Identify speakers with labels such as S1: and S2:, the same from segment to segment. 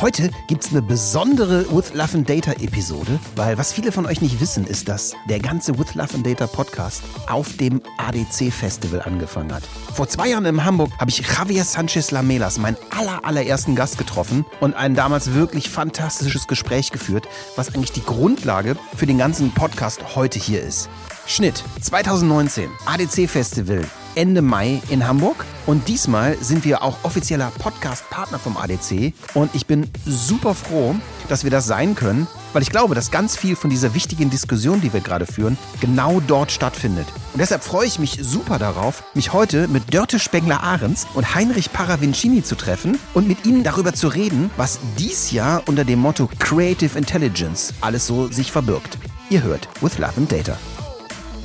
S1: Heute gibt es eine besondere With Love and Data Episode, weil was viele von euch nicht wissen, ist, dass der ganze With Love and Data Podcast auf dem ADC Festival angefangen hat. Vor zwei Jahren in Hamburg habe ich Javier Sanchez Lamelas, meinen aller, allerersten Gast getroffen und ein damals wirklich fantastisches Gespräch geführt, was eigentlich die Grundlage für den ganzen Podcast heute hier ist. Schnitt 2019, ADC Festival, Ende Mai in Hamburg. Und diesmal sind wir auch offizieller Podcast-Partner vom ADC. Und ich bin super froh, dass wir das sein können, weil ich glaube, dass ganz viel von dieser wichtigen Diskussion, die wir gerade führen, genau dort stattfindet. Und deshalb freue ich mich super darauf, mich heute mit Dörte Spengler-Ahrens und Heinrich Paravincini zu treffen und mit ihnen darüber zu reden, was dies Jahr unter dem Motto Creative Intelligence alles so sich verbirgt. Ihr hört With Love and Data.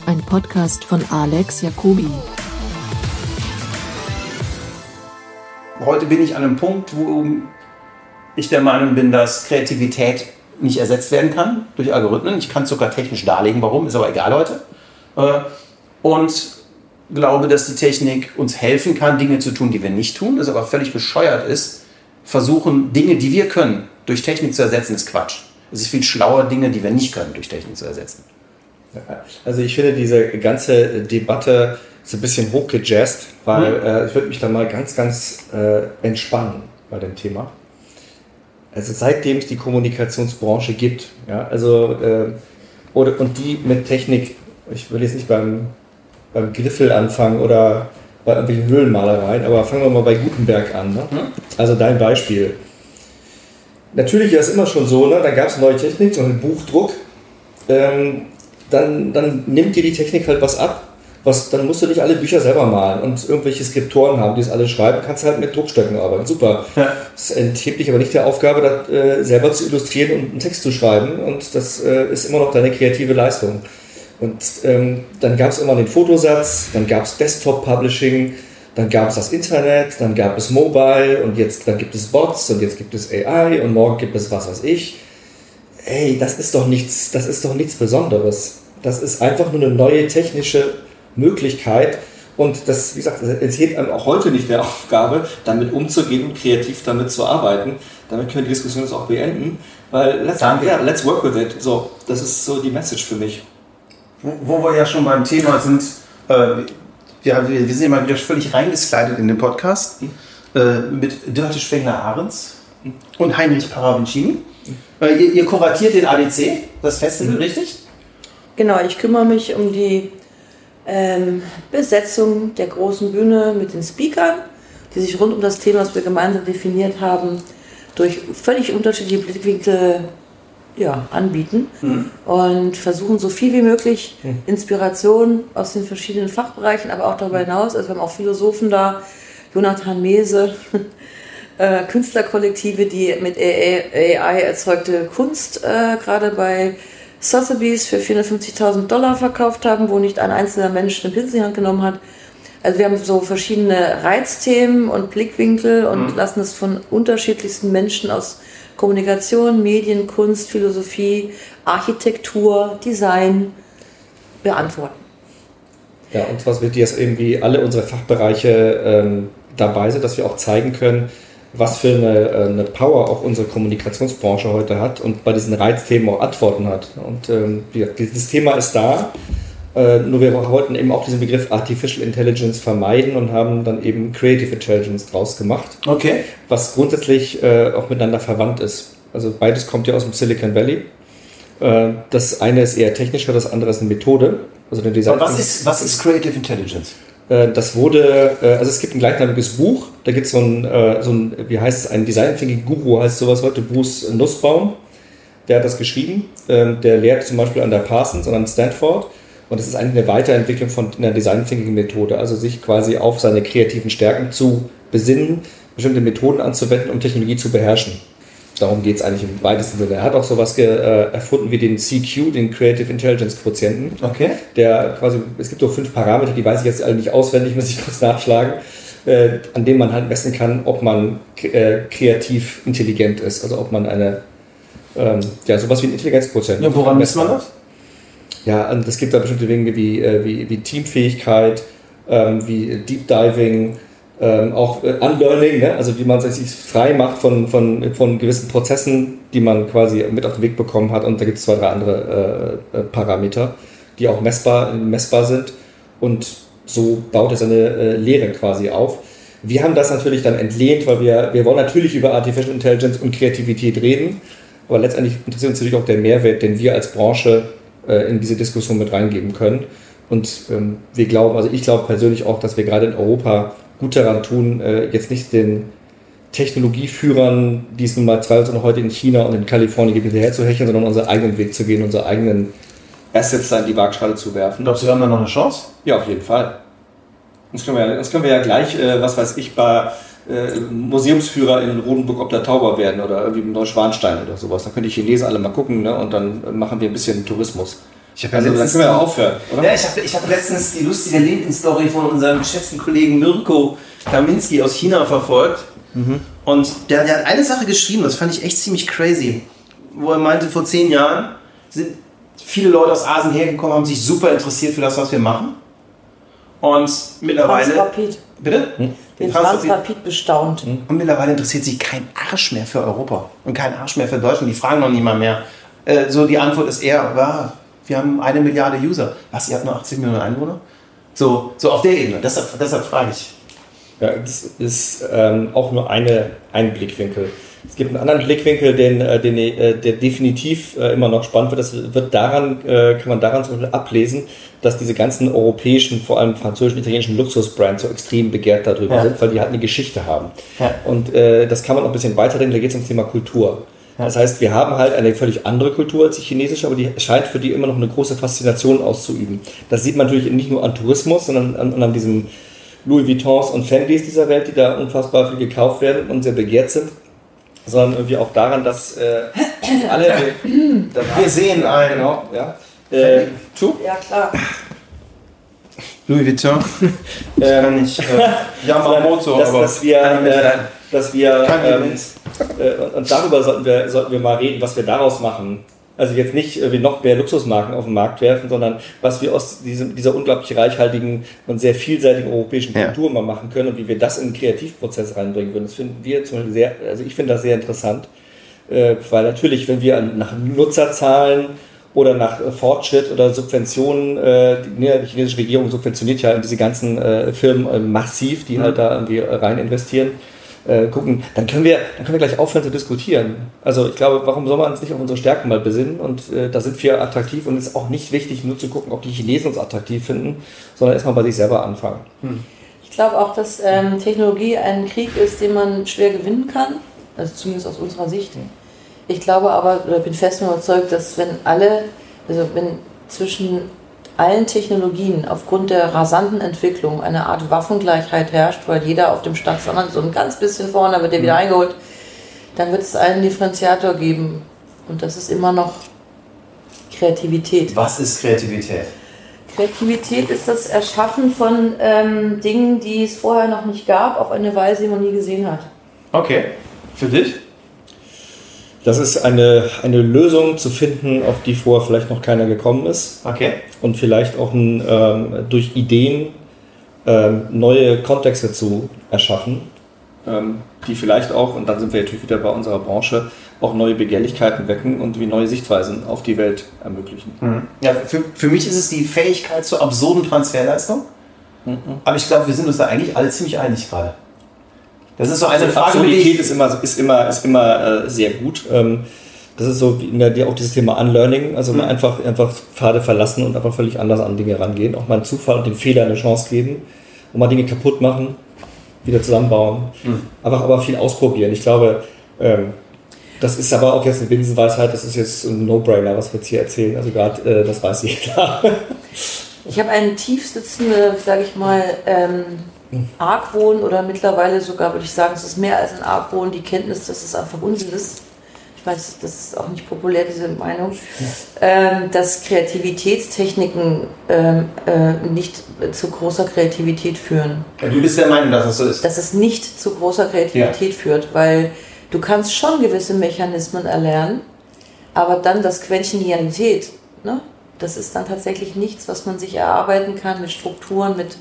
S2: Ein Podcast von Alex Jacobi.
S1: Heute bin ich an einem Punkt, wo ich der Meinung bin, dass Kreativität nicht ersetzt werden kann durch Algorithmen. Ich kann es sogar technisch darlegen, warum, ist aber egal heute. Äh, und glaube, dass die Technik uns helfen kann, Dinge zu tun, die wir nicht tun, das aber völlig bescheuert ist. Versuchen, Dinge, die wir können, durch Technik zu ersetzen, ist Quatsch. Es ist viel schlauer, Dinge, die wir nicht können, durch Technik zu ersetzen.
S3: Also ich finde diese ganze Debatte so ein bisschen hochgejazzt, weil mhm. äh, ich würde mich da mal ganz, ganz äh, entspannen bei dem Thema. Also seitdem es die Kommunikationsbranche gibt, ja, also äh, oder, und die mit Technik, ich will jetzt nicht beim, beim Griffel anfangen oder bei irgendwelchen Höhlenmalereien, aber fangen wir mal bei Gutenberg an. Ne? Mhm. Also dein Beispiel. Natürlich ist es immer schon so, ne? da gab es neue Technik, so einen Buchdruck. Ähm, dann, dann nimmt dir die Technik halt was ab. Was, dann musst du nicht alle Bücher selber malen und irgendwelche Skriptoren haben, die es alle schreiben, kannst du halt mit Druckstöcken arbeiten. Super. Ja. Das enthebt dich aber nicht der Aufgabe, das äh, selber zu illustrieren und einen Text zu schreiben. Und das äh, ist immer noch deine kreative Leistung. Und ähm, dann gab es immer den Fotosatz, dann gab es Desktop-Publishing, dann gab es das Internet, dann gab es Mobile und jetzt dann gibt es Bots und jetzt gibt es AI und morgen gibt es was weiß ich ey, das ist doch nichts, das ist doch nichts Besonderes. Das ist einfach nur eine neue technische Möglichkeit. Und das, wie gesagt, es enthält einem auch heute nicht der Aufgabe, damit umzugehen und kreativ damit zu arbeiten. Damit können wir die Diskussion jetzt auch beenden. Weil let's, yeah, let's work with it. So, das ist so die Message für mich.
S1: Wo, wo wir ja schon beim Thema sind, äh, wir, wir, sind ja mal wieder völlig reingeslidet in den Podcast hm. äh, mit Dörte Spengler-Ahrens hm. und Heinrich Paravincini. Äh, ihr, ihr, kuratiert den ADC, das Festival, mhm. richtig?
S4: Genau, ich kümmere mich um die ähm, Besetzung der großen Bühne mit den Speakern, die sich rund um das Thema, das wir gemeinsam definiert haben, durch völlig unterschiedliche Blickwinkel ja, anbieten mhm. und versuchen so viel wie möglich mhm. Inspiration aus den verschiedenen Fachbereichen, aber auch darüber hinaus. Also wir haben auch Philosophen da, Jonathan Mese, äh, Künstlerkollektive, die mit AI erzeugte Kunst äh, gerade bei Sotheby's für 450.000 Dollar verkauft haben, wo nicht ein einzelner Mensch eine Pinsel in die Hand genommen hat. Also wir haben so verschiedene Reizthemen und Blickwinkel und mhm. lassen es von unterschiedlichsten Menschen aus Kommunikation, Medien, Kunst, Philosophie, Architektur, Design beantworten.
S3: Ja, und was wird jetzt irgendwie alle unsere Fachbereiche ähm, dabei sind, dass wir auch zeigen können, was für eine, äh, eine, Power auch unsere Kommunikationsbranche heute hat und bei diesen Reizthemen auch Antworten hat. Und ähm, dieses Thema ist da. Äh, nur wir wollten eben auch diesen Begriff Artificial Intelligence vermeiden und haben dann eben Creative Intelligence draus gemacht.
S1: Okay.
S3: Was grundsätzlich äh, auch miteinander verwandt ist. Also beides kommt ja aus dem Silicon Valley. Äh, das eine ist eher technischer, das andere ist eine Methode. Also eine
S1: Design was ist, was ist Creative Intelligence?
S3: Äh, das wurde, äh, also es gibt ein gleichnamiges Buch, da gibt so es äh, so ein, wie heißt es, ein Design Thinking Guru heißt sowas heute, Bruce Nussbaum, der hat das geschrieben, ähm, der lehrt zum Beispiel an der Parsons und an Stanford und das ist eigentlich eine Weiterentwicklung von einer Design Thinking Methode, also sich quasi auf seine kreativen Stärken zu besinnen, bestimmte Methoden anzuwenden, um Technologie zu beherrschen. Darum geht es eigentlich im weitesten Sinne. Er hat auch sowas äh, erfunden wie den CQ, den Creative Intelligence Quotienten.
S1: Okay.
S3: Der quasi, es gibt so fünf Parameter, die weiß ich jetzt alle nicht auswendig, muss ich kurz nachschlagen, äh, an denen man halt messen kann, ob man äh, kreativ intelligent ist. Also ob man eine, ähm, ja, sowas wie ein Intelligenzquotient.
S1: Ja, woran misst man das?
S3: Ja, und es gibt da bestimmte Dinge wie, äh, wie, wie Teamfähigkeit, ähm, wie Deep Diving, ähm, auch äh, Unlearning, ne? also wie man sich frei macht von, von, von gewissen Prozessen, die man quasi mit auf den Weg bekommen hat. Und da gibt es zwei, drei andere äh, äh, Parameter, die auch messbar, messbar sind. Und so baut er seine äh, Lehre quasi auf. Wir haben das natürlich dann entlehnt, weil wir, wir wollen natürlich über Artificial Intelligence und Kreativität reden. Aber letztendlich interessiert uns natürlich auch der Mehrwert, den wir als Branche äh, in diese Diskussion mit reingeben können. Und ähm, wir glauben, also ich glaube persönlich auch, dass wir gerade in Europa gut daran tun, äh, jetzt nicht den Technologieführern, die es nun mal zweifelsohne heute in China und in Kalifornien gibt, hinterher zu hecheln, sondern unseren eigenen Weg zu gehen, unsere eigenen Assets da in die Waagschale zu werfen.
S5: Glaubst du, wir haben da noch eine Chance?
S3: Ja, auf jeden Fall. Das können wir ja, das können wir ja gleich, äh, was weiß ich, bei äh, Museumsführer in Rodenburg ob der Tauber werden oder irgendwie in Neuschwanstein oder sowas. Da können die Chinesen alle mal gucken ne? und dann machen wir ein bisschen Tourismus.
S5: Ich habe ja also, letztens, können wir aufhören, oder? Ja, ich habe ich hab letztens die lustige LinkedIn-Story von unserem geschätzten Kollegen Mirko Kaminski aus China verfolgt. Mhm. Und der, der hat eine Sache geschrieben, das fand ich echt ziemlich crazy. Wo er meinte, vor zehn Jahren sind viele Leute aus Asien hergekommen, haben sich super interessiert für das, was wir machen. Und mittlerweile.
S4: Transrapid.
S5: Bitte?
S4: Hm? Den Transrapid bestaunt.
S5: Hm? Und mittlerweile interessiert sich kein Arsch mehr für Europa und kein Arsch mehr für Deutschland. Die fragen noch niemand mehr. Äh, so die Antwort ist eher, ja, wir haben eine Milliarde User. Was, ihr habt nur 80 Millionen Einwohner? So, so auf der Ebene. Deshalb, deshalb frage ich.
S3: Ja, das ist ähm, auch nur eine, ein Blickwinkel. Es gibt einen anderen Blickwinkel, den, äh, den, äh, der definitiv äh, immer noch spannend wird. Das wird daran, kann man daran zum Beispiel ablesen, dass diese ganzen europäischen, vor allem französischen, italienischen Luxusbrands so extrem begehrt darüber ja. sind, weil die halt eine Geschichte haben. Ja. Und äh, das kann man auch ein bisschen weiterdenken, da geht es ums Thema Kultur. Ja. Das heißt, wir haben halt eine völlig andere Kultur als die chinesische, aber die scheint für die immer noch eine große Faszination auszuüben. Das sieht man natürlich nicht nur an Tourismus, sondern an, an diesem Louis Vuittons und Fendis dieser Welt, die da unfassbar viel gekauft werden und sehr begehrt sind sondern irgendwie auch daran, dass äh, alle.
S5: Wir, wir sehen einen. Genau,
S3: ja. Äh,
S4: Ja, klar.
S5: Louis Vuitton.
S3: ähm, kann ich. Äh, Yamamoto, dass, aber. Dass wir. Äh, dass wir ähm, äh, und darüber sollten wir, sollten wir mal reden, was wir daraus machen. Also jetzt nicht wie noch mehr Luxusmarken auf den Markt werfen, sondern was wir aus diesem, dieser unglaublich reichhaltigen und sehr vielseitigen europäischen Kultur ja. mal machen können und wie wir das in den Kreativprozess reinbringen würden. Das finden wir zum Beispiel sehr, also ich finde das sehr interessant, äh, weil natürlich, wenn wir nach Nutzerzahlen oder nach Fortschritt oder Subventionen, äh, die, chinesische Regierung subventioniert ja diese ganzen äh, Firmen massiv, die mhm. halt da irgendwie rein investieren äh, gucken, dann können, wir, dann können wir gleich aufhören zu diskutieren. Also ich glaube, warum soll man uns nicht auf unsere Stärken mal besinnen? Und äh, da sind wir attraktiv und es ist auch nicht wichtig, nur zu gucken, ob die Chinesen uns attraktiv finden, sondern erstmal bei sich selber anfangen. Hm.
S4: Ich glaube auch, dass ähm, Technologie ein Krieg ist, den man schwer gewinnen kann, also zumindest aus unserer Sicht. Ich glaube aber, oder bin fest überzeugt, dass wenn alle, also wenn zwischen allen Technologien aufgrund der rasanten Entwicklung eine Art Waffengleichheit herrscht, weil jeder auf dem Stand sondern so ein ganz bisschen vorne wird der wieder mhm. eingeholt, dann wird es einen Differenziator geben. Und das ist immer noch Kreativität.
S5: Was ist Kreativität?
S4: Kreativität ist das Erschaffen von ähm, Dingen, die es vorher noch nicht gab, auf eine Weise, die man nie gesehen hat.
S5: Okay. Für dich?
S3: Das ist eine, eine Lösung zu finden, auf die vorher vielleicht noch keiner gekommen ist.
S5: Okay.
S3: Und vielleicht auch ein, ähm, durch Ideen ähm, neue Kontexte zu erschaffen, ähm, die vielleicht auch, und dann sind wir natürlich wieder bei unserer Branche, auch neue Begehrlichkeiten wecken und wie neue Sichtweisen auf die Welt ermöglichen.
S5: Mhm. Ja, für, für mich ist es die Fähigkeit zur absurden Transferleistung. Mhm. Aber ich glaube, wir sind uns da eigentlich alle ziemlich einig gerade.
S3: Das ist so eine also Frage. Absurdität ist immer, ist immer, ist immer äh, sehr gut. Ähm, das ist so wie der, auch dieses Thema Unlearning, also mhm. einfach, einfach Pfade verlassen und einfach völlig anders an Dinge rangehen. Auch mal einen Zufall und den Fehler eine Chance geben und mal Dinge kaputt machen, wieder zusammenbauen. Mhm. Einfach aber viel ausprobieren. Ich glaube, ähm, das ist aber auch jetzt eine Binsenweisheit, das ist jetzt ein No-Brainer, was wir jetzt hier erzählen. Also gerade, äh, das weiß jeder.
S4: ich habe eine tief sitzende, sage ich mal, ähm, Argwohn oder mittlerweile sogar, würde ich sagen, es ist mehr als ein Argwohn, die Kenntnis, dass es einfach Unsinn ist. Ich weiß, das ist auch nicht populär, diese Meinung, ähm, dass Kreativitätstechniken ähm, äh, nicht zu großer Kreativität führen.
S5: Ja, du bist der Meinung, dass es so ist?
S4: Dass es nicht zu großer Kreativität ja. führt, weil du kannst schon gewisse Mechanismen erlernen, aber dann das Quäntchen Realität, ne? das ist dann tatsächlich nichts, was man sich erarbeiten kann mit Strukturen, mit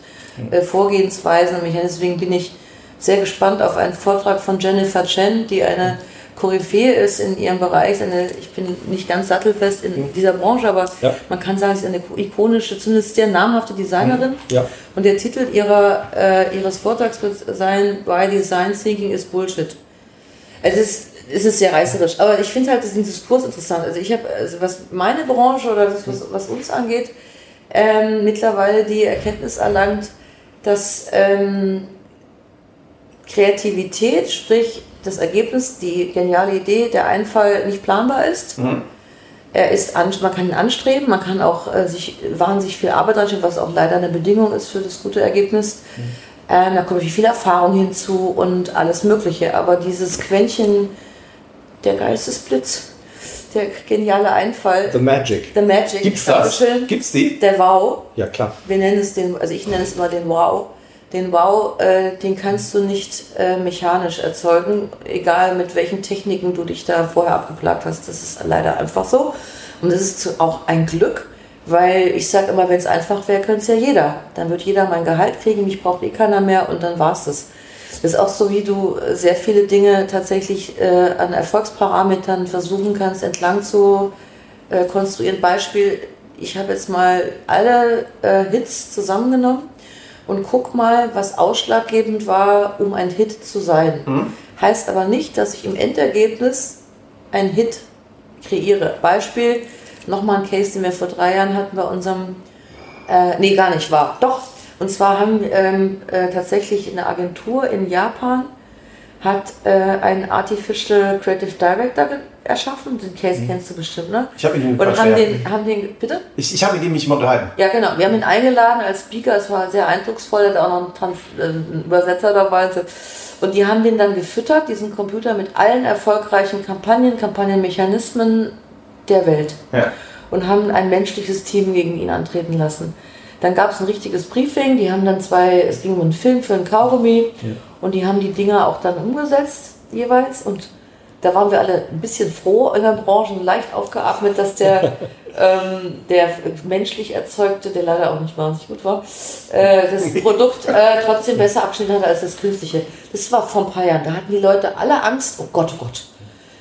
S4: äh, Vorgehensweisen. Deswegen bin ich sehr gespannt auf einen Vortrag von Jennifer Chen, die eine Koryphäe ist in ihrem Bereich. Eine, ich bin nicht ganz sattelfest in dieser Branche, aber
S3: Ja.
S4: man kann sagen, sie ist eine ikonische, zumindest sehr namhafte Designerin.
S3: Ja.
S4: Und der Titel ihrer, äh, ihres Vortrags wird sein, Why Design Thinking is Bullshit. Es ist, es ist sehr reißerisch, aber ich finde halt diesen Diskurs interessant. Also ich habe, also was meine Branche oder das, was, was uns angeht, ähm, mittlerweile die Erkenntnis erlangt, dass ähm, Kreativität, sprich das Ergebnis, die geniale Idee, der Einfall nicht planbar ist. Er ist an, man kann ihn anstreben, man kann auch äh, sich wahnsinnig viel Arbeit reinstellen, was auch leider eine Bedingung ist für das gute Ergebnis. Ähm, da kommt viel Erfahrung hinzu und alles Mögliche. Aber dieses Quäntchen, der Geistesblitz, der geniale Einfall,
S3: The Magic.
S4: The Magic,
S3: Gibt's das? Gibt's die?
S4: der Wow,
S3: Ja, klar.
S4: wir nennen es den, also ich nenne es immer den Wow. Den Wow, äh, den kannst du nicht äh, mechanisch erzeugen, egal mit welchen Techniken du dich da vorher abgeplagt hast. Das ist leider einfach so. Und das ist auch ein Glück, weil ich sage immer, wenn es einfach wäre, könnte es ja jeder. Dann wird jeder mein Gehalt kriegen, mich braucht eh keiner mehr und dann war's das. Das ist auch so, wie du äh, sehr viele Dinge tatsächlich äh, an Erfolgsparametern versuchen kannst, entlang zu äh, konstruieren. Beispiel, ich habe jetzt mal alle äh, Hits zusammengenommen und guck mal, was ausschlaggebend war, um ein Hit zu sein. Heißt aber nicht, dass ich im Endergebnis einen Hit kreiere. Beispiel, nochmal ein Case, den wir vor drei Jahren hatten bei unserem, äh, nee, gar nicht war. Doch, und zwar haben ähm, äh, tatsächlich eine Agentur in Japan hat äh, einen Artificial Creative Director erschaffen. Den Case kennst du bestimmt, ne?
S1: Ich habe ihn
S4: Und
S1: Quatsch,
S4: haben
S1: ja.
S4: den, haben den, bitte?
S1: Ich, ich habe mit ihm mich mal unterhalten.
S4: Ja, genau. Wir haben ihn eingeladen als Speaker. Es war sehr eindrucksvoll. Er hat auch noch einen, Trans äh, einen Übersetzer dabei. Und die haben den dann gefüttert, diesen Computer, mit allen erfolgreichen Kampagnen, Kampagnenmechanismen der Welt.
S1: Ja.
S4: Und haben ein menschliches Team gegen ihn antreten lassen. Dann gab es ein richtiges Briefing. Die haben dann zwei, es ging um einen Film für einen Kaugummi. Und die haben die Dinger auch dann umgesetzt, jeweils. Und da waren wir alle ein bisschen froh in der Branche, leicht aufgeatmet, dass der, ähm, der menschlich erzeugte, der leider auch nicht wahnsinnig gut war, äh, das Produkt äh, trotzdem besser abgeschnitten hatte als das künstliche. Das war vor ein paar Jahren. Da hatten die Leute alle Angst. Oh Gott, oh Gott.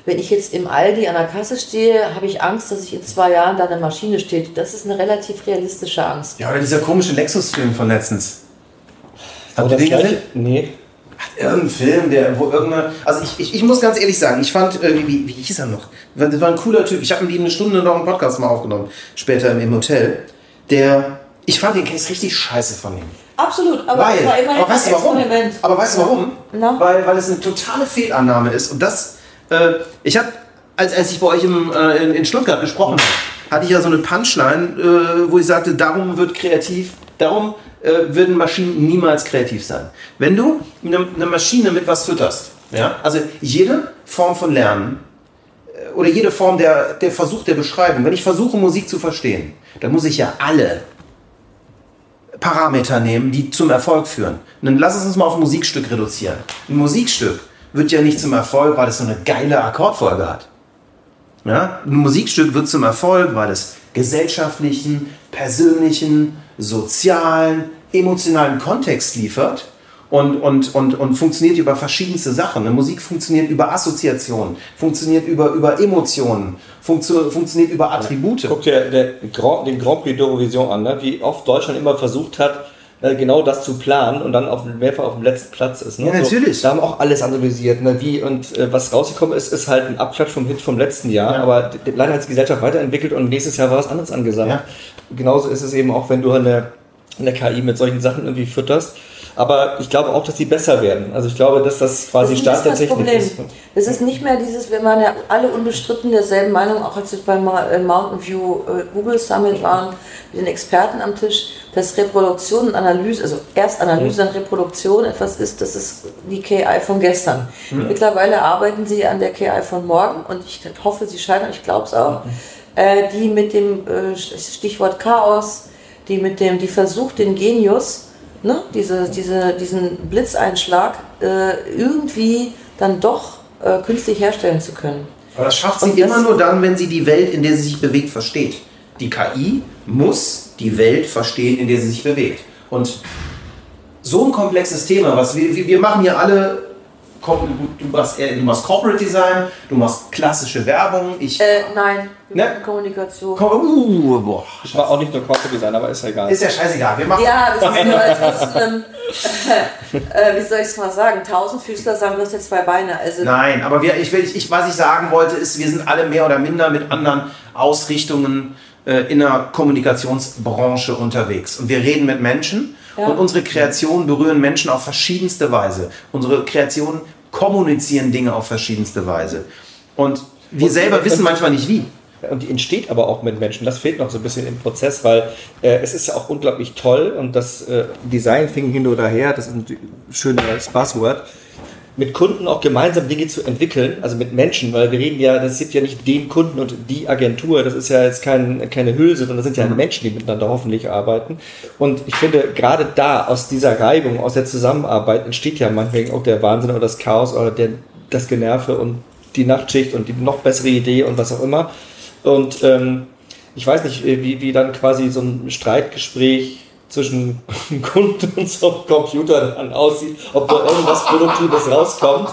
S4: Wenn ich jetzt im Aldi an der Kasse stehe, habe ich Angst, dass ich in zwei Jahren da eine Maschine steht. Das ist eine relativ realistische Angst.
S1: Ja, oder dieser komische Lexus-Film von letztens. Habt ihr den gesehen?
S3: nee.
S1: Irgendein Film, der, wo irgendeine. Also ich, ich, ich muss ganz ehrlich sagen, ich fand, äh, wie, wie hieß er noch? Das war ein cooler Typ. Ich habe mit ihm eine Stunde noch einen Podcast mal aufgenommen, später im, im Hotel. Der. Ich fand den Case richtig scheiße von ihm.
S4: Absolut, aber es
S1: Weil,
S4: war immerhin
S1: aber weißt du
S4: ein
S1: warum? Aber weißt du warum? Weil, weil es eine totale Fehlannahme ist. Und das, äh, ich habe, als, als ich bei euch im, äh, in, in Stuttgart gesprochen habe, hatte ich ja so eine Punchline, äh, wo ich sagte, darum wird kreativ, darum äh, würden Maschinen niemals kreativ sein. Wenn du eine, eine Maschine mit was fütterst, ja, also jede Form von Lernen äh, oder jede Form der, der Versuch der Beschreibung, wenn ich versuche, Musik zu verstehen, dann muss ich ja alle Parameter nehmen, die zum Erfolg führen. Und dann lass es uns mal auf ein Musikstück reduzieren. Ein Musikstück wird ja nicht zum Erfolg, weil es so eine geile Akkordfolge hat. Ja? Ein Musikstück wird zum Erfolg, weil es gesellschaftlichen, persönlichen, sozialen, emotionalen Kontext liefert und, und, und, und funktioniert über verschiedenste Sachen. Eine Musik funktioniert über Assoziationen, funktioniert über, über Emotionen, funktio funktioniert über Attribute.
S3: Guck dir den Grand Prix d'Eurovision an, ne? wie oft Deutschland immer versucht hat, äh, genau das zu planen und dann auf, mehrfach auf dem letzten Platz ist. Ne?
S1: Ja, natürlich.
S3: da haben auch alles analysiert, ne? wie und äh, was rausgekommen ist, ist halt ein Abklatsch vom Hit vom letzten Jahr, aber d- leider hat sich die Gesellschaft weiterentwickelt und nächstes Jahr war was anderes angesagt.
S1: Ja.
S3: Genauso ist es eben auch, wenn du eine, eine KI mit solchen Sachen irgendwie fütterst. Aber ich glaube auch, dass die besser werden. Also ich glaube, dass das quasi
S4: Das ist
S3: Start der Technik
S4: Problem.
S3: ist.
S4: Das ist nicht mehr dieses, wir waren ja alle unbestritten derselben Meinung, auch als wir beim äh, Mountain View äh, Google Summit waren, mit den Experten am Tisch, dass Reproduktion und Analyse, also erst Analyse, dann Reproduktion etwas ist, das ist die KI von gestern. Mittlerweile arbeiten sie an der KI von morgen und ich hoffe, sie scheitern, ich glaube es auch, äh, die mit dem Stichwort Chaos, die mit dem, die versucht, den Genius, ne, diese, diese, diesen Blitzeinschlag äh, irgendwie dann doch äh, künstlich herstellen zu können.
S1: Aber das schafft sie
S4: Und
S1: immer nur dann, wenn sie die Welt, in der sie sich bewegt, versteht. Die KI muss die Welt verstehen, in der sie sich bewegt. Und so ein komplexes Thema, was wir, wir machen hier alle, du machst, eher- du machst Corporate Design, du machst klassische Werbung, ich...
S4: Äh, nein, wir
S1: Ne?
S4: Kommunikation.
S1: uh, boah,
S3: Ich war auch nicht nur Corporate Design, aber ist ja egal.
S1: ist ja scheißegal, wir machen...
S4: Ja, das ist nur, als einem, äh, wie soll ich es mal sagen, Tausendfüßler sagen, du hast jetzt zwei Beine. Also,
S1: Nein, aber wir, ich, will- ich, was ich sagen wollte, ist, wir sind alle mehr oder minder mit anderen Ausrichtungen äh, in der Kommunikationsbranche unterwegs. Und wir reden mit Menschen
S4: Ja.
S1: und unsere Kreationen berühren Menschen auf verschiedenste Weise. Unsere Kreationen kommunizieren Dinge auf verschiedenste Weise. Und wir selber wissen manchmal nicht wie.
S3: Und die entsteht aber auch mit Menschen. Das fehlt noch so ein bisschen im Prozess, weil äh, es ist ja auch unglaublich toll und das äh, Design Thinking hin oder her, das ist ein schönes Buzzword, mit Kunden auch gemeinsam Dinge zu entwickeln, also mit Menschen, weil wir reden ja, das gibt ja nicht den Kunden und die Agentur, das ist ja jetzt kein, keine Hülse, sondern das sind ja Menschen, die miteinander hoffentlich arbeiten. Und ich finde, gerade da, aus dieser Reibung, aus der Zusammenarbeit, entsteht ja manchmal auch der Wahnsinn oder das Chaos oder der, das Generve und die Nachtschicht und die noch bessere Idee und was auch immer. Und ähm, ich weiß nicht, wie, wie dann quasi so ein Streitgespräch zwischen Kunden und so einem Computer dann aussieht, ob da irgendwas Produktives rauskommt.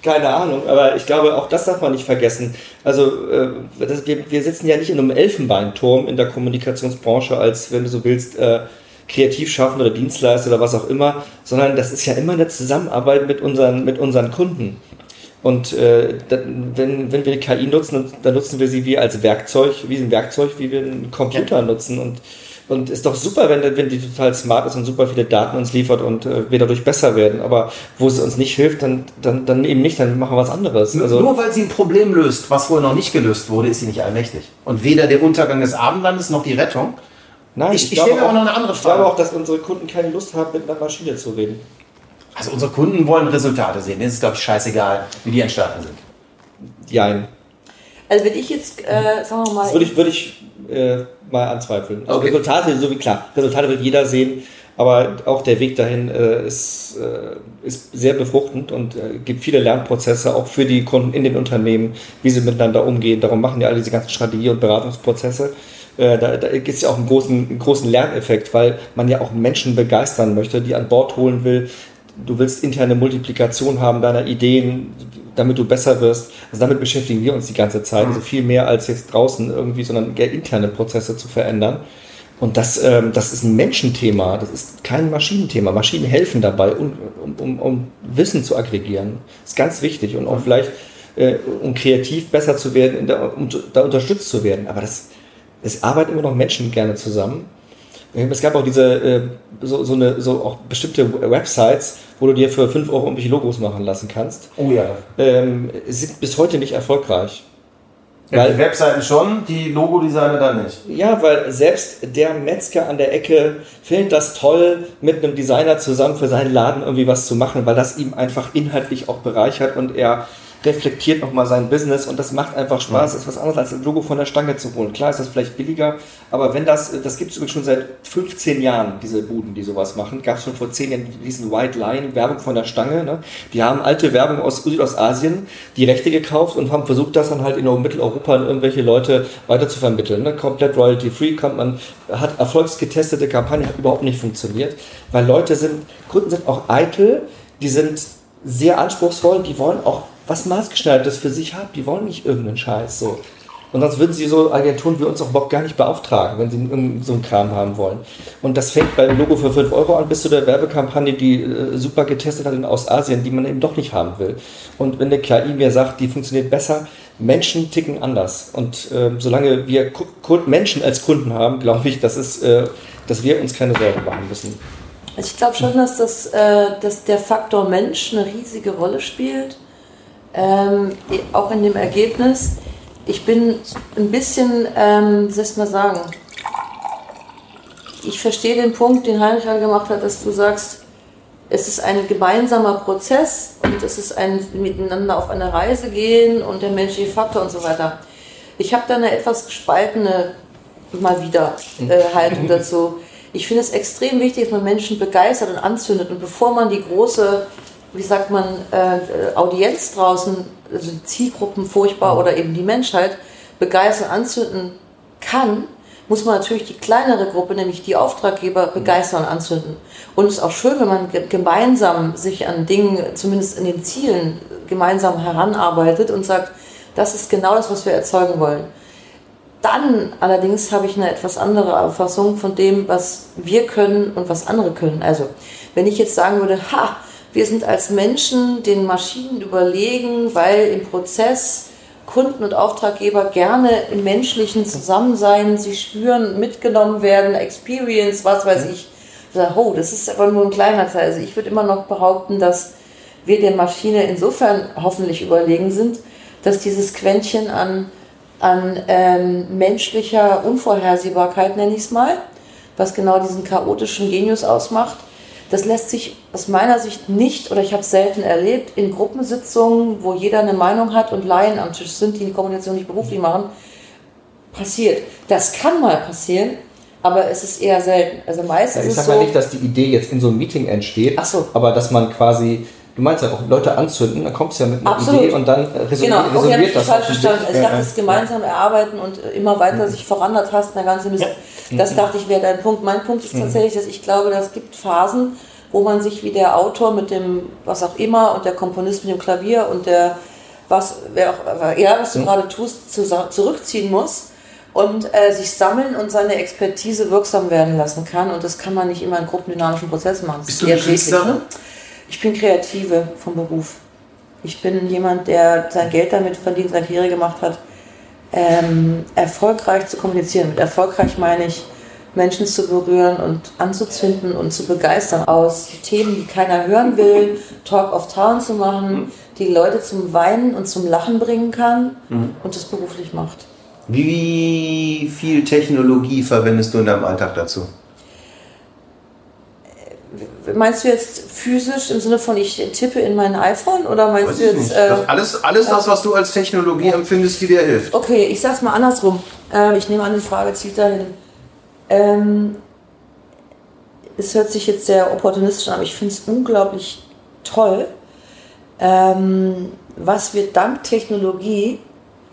S3: Keine Ahnung, aber ich glaube, auch das darf man nicht vergessen. Also, äh, das, wir, wir sitzen ja nicht in einem Elfenbeinturm in der Kommunikationsbranche, als wenn du so willst, äh, kreativ schaffen oder Dienstleister oder was auch immer, sondern das ist ja immer eine Zusammenarbeit mit unseren, mit unseren Kunden. Und äh, da, wenn, wenn wir eine KI nutzen, dann nutzen wir sie wie als Werkzeug, wie ein Werkzeug, wie wir einen Computer nutzen. Und, und ist doch super, wenn, wenn die total smart ist und super viele Daten uns liefert und äh, wir dadurch besser werden. Aber wo sie uns nicht hilft, dann, dann, dann eben nicht, dann machen wir was anderes. Also,
S1: Nur weil sie ein Problem löst, was vorher noch nicht gelöst wurde, ist sie nicht allmächtig. Und weder der Untergang des Abendlandes noch die Rettung.
S3: nein,
S1: ich- ich
S3: glaube
S1: stelle mir auch noch eine andere
S3: Ich glaube
S1: Frage.
S3: auch, dass unsere Kunden keine Lust haben, mit einer Maschine zu reden.
S1: Also unsere Kunden wollen Resultate sehen. Denen ist, glaube ich, scheißegal, wie die entstanden sind.
S3: Jein.
S4: also wenn ich jetzt, äh, sagen wir mal,
S3: Das würde ich, würde ich äh, mal anzweifeln. Also
S1: Okay.
S3: Resultate, so wie klar, Resultate wird jeder sehen, aber auch der Weg dahin äh, ist, äh, ist sehr befruchtend und äh, gibt viele Lernprozesse auch für die Kunden in den Unternehmen, wie sie miteinander umgehen. Darum machen ja alle diese ganzen Strategie- und Beratungsprozesse. Äh, da da gibt es ja auch einen großen, einen großen Lerneffekt, weil man ja auch Menschen begeistern möchte, die an Bord holen will. Du willst interne Multiplikation haben deiner Ideen, damit du besser wirst. Also damit beschäftigen wir uns die ganze Zeit. Also viel mehr als jetzt draußen irgendwie, sondern interne Prozesse zu verändern. Und das, ähm, das ist ein Menschenthema, das ist kein Maschinenthema. Maschinen helfen dabei, um, um, um, Wissen zu aggregieren. Das ist ganz wichtig und auch vielleicht, äh, um kreativ besser zu werden, in der, um da unterstützt zu werden. Aber das, es arbeiten immer noch Menschen gerne zusammen. Es gab auch diese, äh, so, so, eine, so auch bestimmte Websites, wo du dir für 5 Euro irgendwelche Logos machen lassen kannst.
S1: Oh ja.
S3: Ähm, sind bis heute nicht erfolgreich.
S1: Weil
S3: Weil,
S1: Webseiten schon, die Logodesigner dann nicht.
S3: ja, weil selbst der Metzger an der Ecke findet das toll, mit einem Designer zusammen für seinen Laden irgendwie was zu machen, weil das ihm einfach inhaltlich auch bereichert und er reflektiert nochmal sein Business und das macht einfach Spaß. Das ist was anderes als ein Logo von der Stange zu holen. Klar ist das vielleicht billiger, aber wenn das, das gibt es übrigens schon seit 15 Jahren, diese Buden, die sowas machen. Gab es schon vor 10 Jahren diesen White Line, Werbung von der Stange. Ne? Die haben alte Werbung aus Südostasien, die Rechte gekauft und haben versucht, das dann halt in Mitteleuropa an irgendwelche Leute weiter zu vermitteln. Ne? Komplett royalty-free kommt man, hat erfolgsgetestete Kampagne, hat überhaupt nicht funktioniert, weil Leute sind, Kunden sind auch eitel, die sind sehr anspruchsvoll, die wollen auch was maßgeschneidertes für sich haben, die wollen nicht irgendeinen Scheiß so. Und sonst würden sie so Agenturen wie uns auch überhaupt gar nicht beauftragen, wenn sie so einen Kram haben wollen. Und das fängt beim Logo für 5 Euro an, bis zu der Werbekampagne, die äh, super getestet hat in Ostasien, die man eben doch nicht haben will. Und wenn der KI mir sagt, die funktioniert besser, Menschen ticken anders. Und ähm, solange wir Ku- Menschen als Kunden haben, glaube ich, dass, es, äh, dass wir uns keine Sorgen machen müssen.
S4: Ich glaube schon, dass, das, äh, dass der Faktor Mensch eine riesige Rolle spielt. Ähm, auch in dem Ergebnis. Ich bin ein bisschen, ähm, wie soll ich mal sagen, ich verstehe den Punkt, den Heinrich gerade gemacht hat, dass du sagst, es ist ein gemeinsamer Prozess und es ist ein Miteinander auf eine Reise gehen und der menschliche Faktor und so weiter. Ich habe da eine etwas gespaltene, mal wieder, äh, Haltung dazu. Ich finde es extrem wichtig, dass man Menschen begeistert und anzündet. Und bevor man die große, wie sagt man, äh, Audienz draußen, also Zielgruppen furchtbar oder eben die Menschheit begeistern, anzünden kann, muss man natürlich die kleinere Gruppe, nämlich die Auftraggeber, begeistern und anzünden. Und es ist auch schön, wenn man ge- gemeinsam sich an Dingen, zumindest in den Zielen, gemeinsam heranarbeitet und sagt, das ist genau das, was wir erzeugen wollen. Dann allerdings habe ich eine etwas andere Auffassung von dem, was wir können und was andere können. Also, wenn ich jetzt sagen würde, ha, wir sind als Menschen den Maschinen überlegen, weil im Prozess Kunden und Auftraggeber gerne im menschlichen Zusammensein sich spüren, mitgenommen werden, Experience, was weiß ich. Oh, das ist aber nur ein kleiner Teil. Also ich würde immer noch behaupten, dass wir der Maschine insofern hoffentlich überlegen sind, dass dieses Quäntchen an, an ähm, menschlicher Unvorhersehbarkeit, nenne ich es mal, was genau diesen chaotischen Genius ausmacht, das lässt sich aus meiner Sicht nicht, oder ich habe es selten erlebt, in Gruppensitzungen, wo jeder eine Meinung hat und Laien am Tisch sind, die die Kommunikation nicht beruflich machen, passiert. Das kann mal passieren, aber es ist eher selten. Also meistens
S3: Ja, ich sage
S4: so,
S3: ja nicht, dass die Idee jetzt in so einem Meeting entsteht,
S4: so.
S3: aber dass man quasi, du meinst ja auch Leute anzünden, dann kommst du ja mit einer
S4: Absolut.
S3: Idee und dann resoniert,
S4: Genau, okay, habe
S3: resoniert
S4: ich
S3: das.
S4: falsch verstanden. Also ich
S3: Ja,
S4: dachte,
S3: ja.
S4: das gemeinsam erarbeiten und äh, immer weiter sich vorantasten, der ganze Mist. Das dachte ich wäre dein Punkt. Mein Punkt ist tatsächlich, dass ich glaube, dass es gibt Phasen, wo man sich wie der Autor mit dem, was auch immer, und der Komponist mit dem Klavier und der, was, wer auch, ja, was du gerade tust, zu, zurückziehen muss und äh, sich sammeln und seine Expertise wirksam werden lassen kann. Und das kann man nicht immer in gruppendynamischen Prozessen machen. Das
S1: Bist
S4: ist
S1: du eine Künstlerin?
S4: ne? Ich bin Kreative vom Beruf. Ich bin jemand, der sein Geld damit verdient, seine Karriere gemacht hat, ähm, erfolgreich zu kommunizieren. Mit erfolgreich meine ich, Menschen zu berühren und anzuzünden und zu begeistern aus Themen, die keiner hören will, Talk of Town zu machen, die Leute zum Weinen und zum Lachen bringen kann und das beruflich macht.
S1: Wie viel Technologie verwendest du in deinem Alltag dazu?
S4: Meinst du jetzt physisch im Sinne von ich tippe in mein iPhone oder meinst
S1: Weiß
S4: du jetzt äh,
S1: Das alles, alles das, was du als Technologie empfindest, die dir hilft.
S4: Okay, ich sag's mal andersrum. Ähm, ich nehme an, die Frage zielt dahin. Ähm, es hört sich jetzt sehr opportunistisch an, aber ich finde es unglaublich toll, ähm, was wir dank Technologie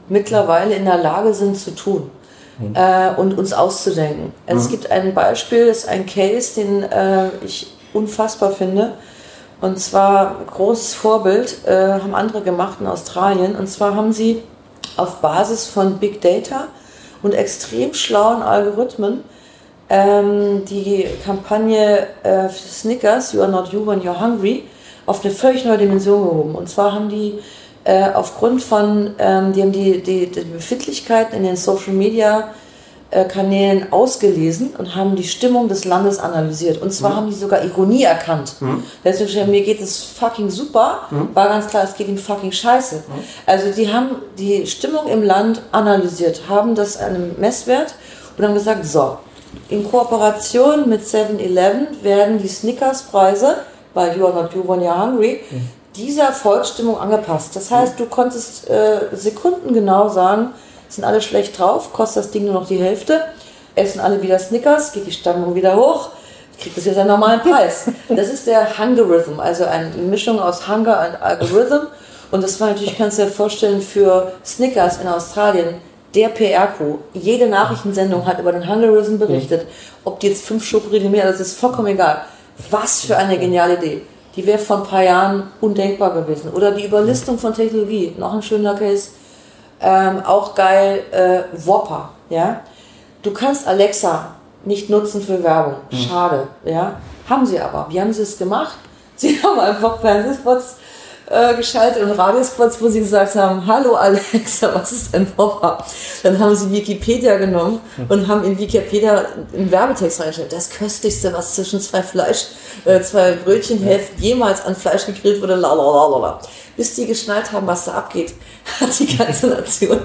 S4: mittlerweile in der Lage sind zu tun äh, und uns auszudenken. Es gibt ein Beispiel, das ist ein Case, den äh, ich unfassbar finde. Und zwar großes Vorbild, äh, haben andere gemacht in Australien. Und zwar haben sie auf Basis von Big Data und extrem schlauen Algorithmen ähm, die Kampagne äh, Snickers, You are not you when you're hungry, auf eine völlig neue Dimension gehoben. Und zwar haben die äh, aufgrund von, ähm, die haben die, die, die Befindlichkeiten in den Social Media Kanälen ausgelesen und haben die Stimmung des Landes analysiert. Und zwar haben die sogar Ironie erkannt. Deswegen, mir geht es fucking super, war ganz klar, es geht ihm fucking scheiße. Also die haben die Stimmung im Land analysiert, haben das einem Messwert und haben gesagt, so, in Kooperation mit 7-Eleven werden die Snickers-Preise, weil you are not you when you're hungry, dieser Volksstimmung angepasst. Das heißt, du konntest äh, sekundengenau sagen, sind alle schlecht drauf, kostet das Ding nur noch die Hälfte, essen alle wieder Snickers, geht die Stimmung wieder hoch, kriegt das jetzt einen normalen Preis. Das ist der Hungerism, also eine Mischung aus Hunger und Algorithm. Und das war natürlich, kannst du dir vorstellen, für Snickers in Australien der PR-Crew. Jede Nachrichtensendung hat über den Hungerism berichtet. Ob die jetzt fünf Schokoriegel mehr, das ist vollkommen egal. Was für eine geniale Idee. Die wäre vor ein paar Jahren undenkbar gewesen. Oder die Überlistung von Technologie. Noch ein schöner Case. Ähm, auch geil, äh, Whopper. Ja? Du kannst Alexa nicht nutzen für Werbung. Schade. Ja? Haben sie aber. Wie haben sie es gemacht? Sie haben einfach Fernsehspots äh, geschaltet und Radiospots, wo sie gesagt haben, hallo Alexa, was ist ein Whopper? Dann haben sie Wikipedia genommen und haben in Wikipedia einen Werbetext reingestellt. Das köstlichste, was zwischen zwei Fleisch, äh, zwei Brötchenhälften jemals an Fleisch gegrillt wurde, lalalala. Bis die geschnallt haben, was da abgeht, hat die ganze Nation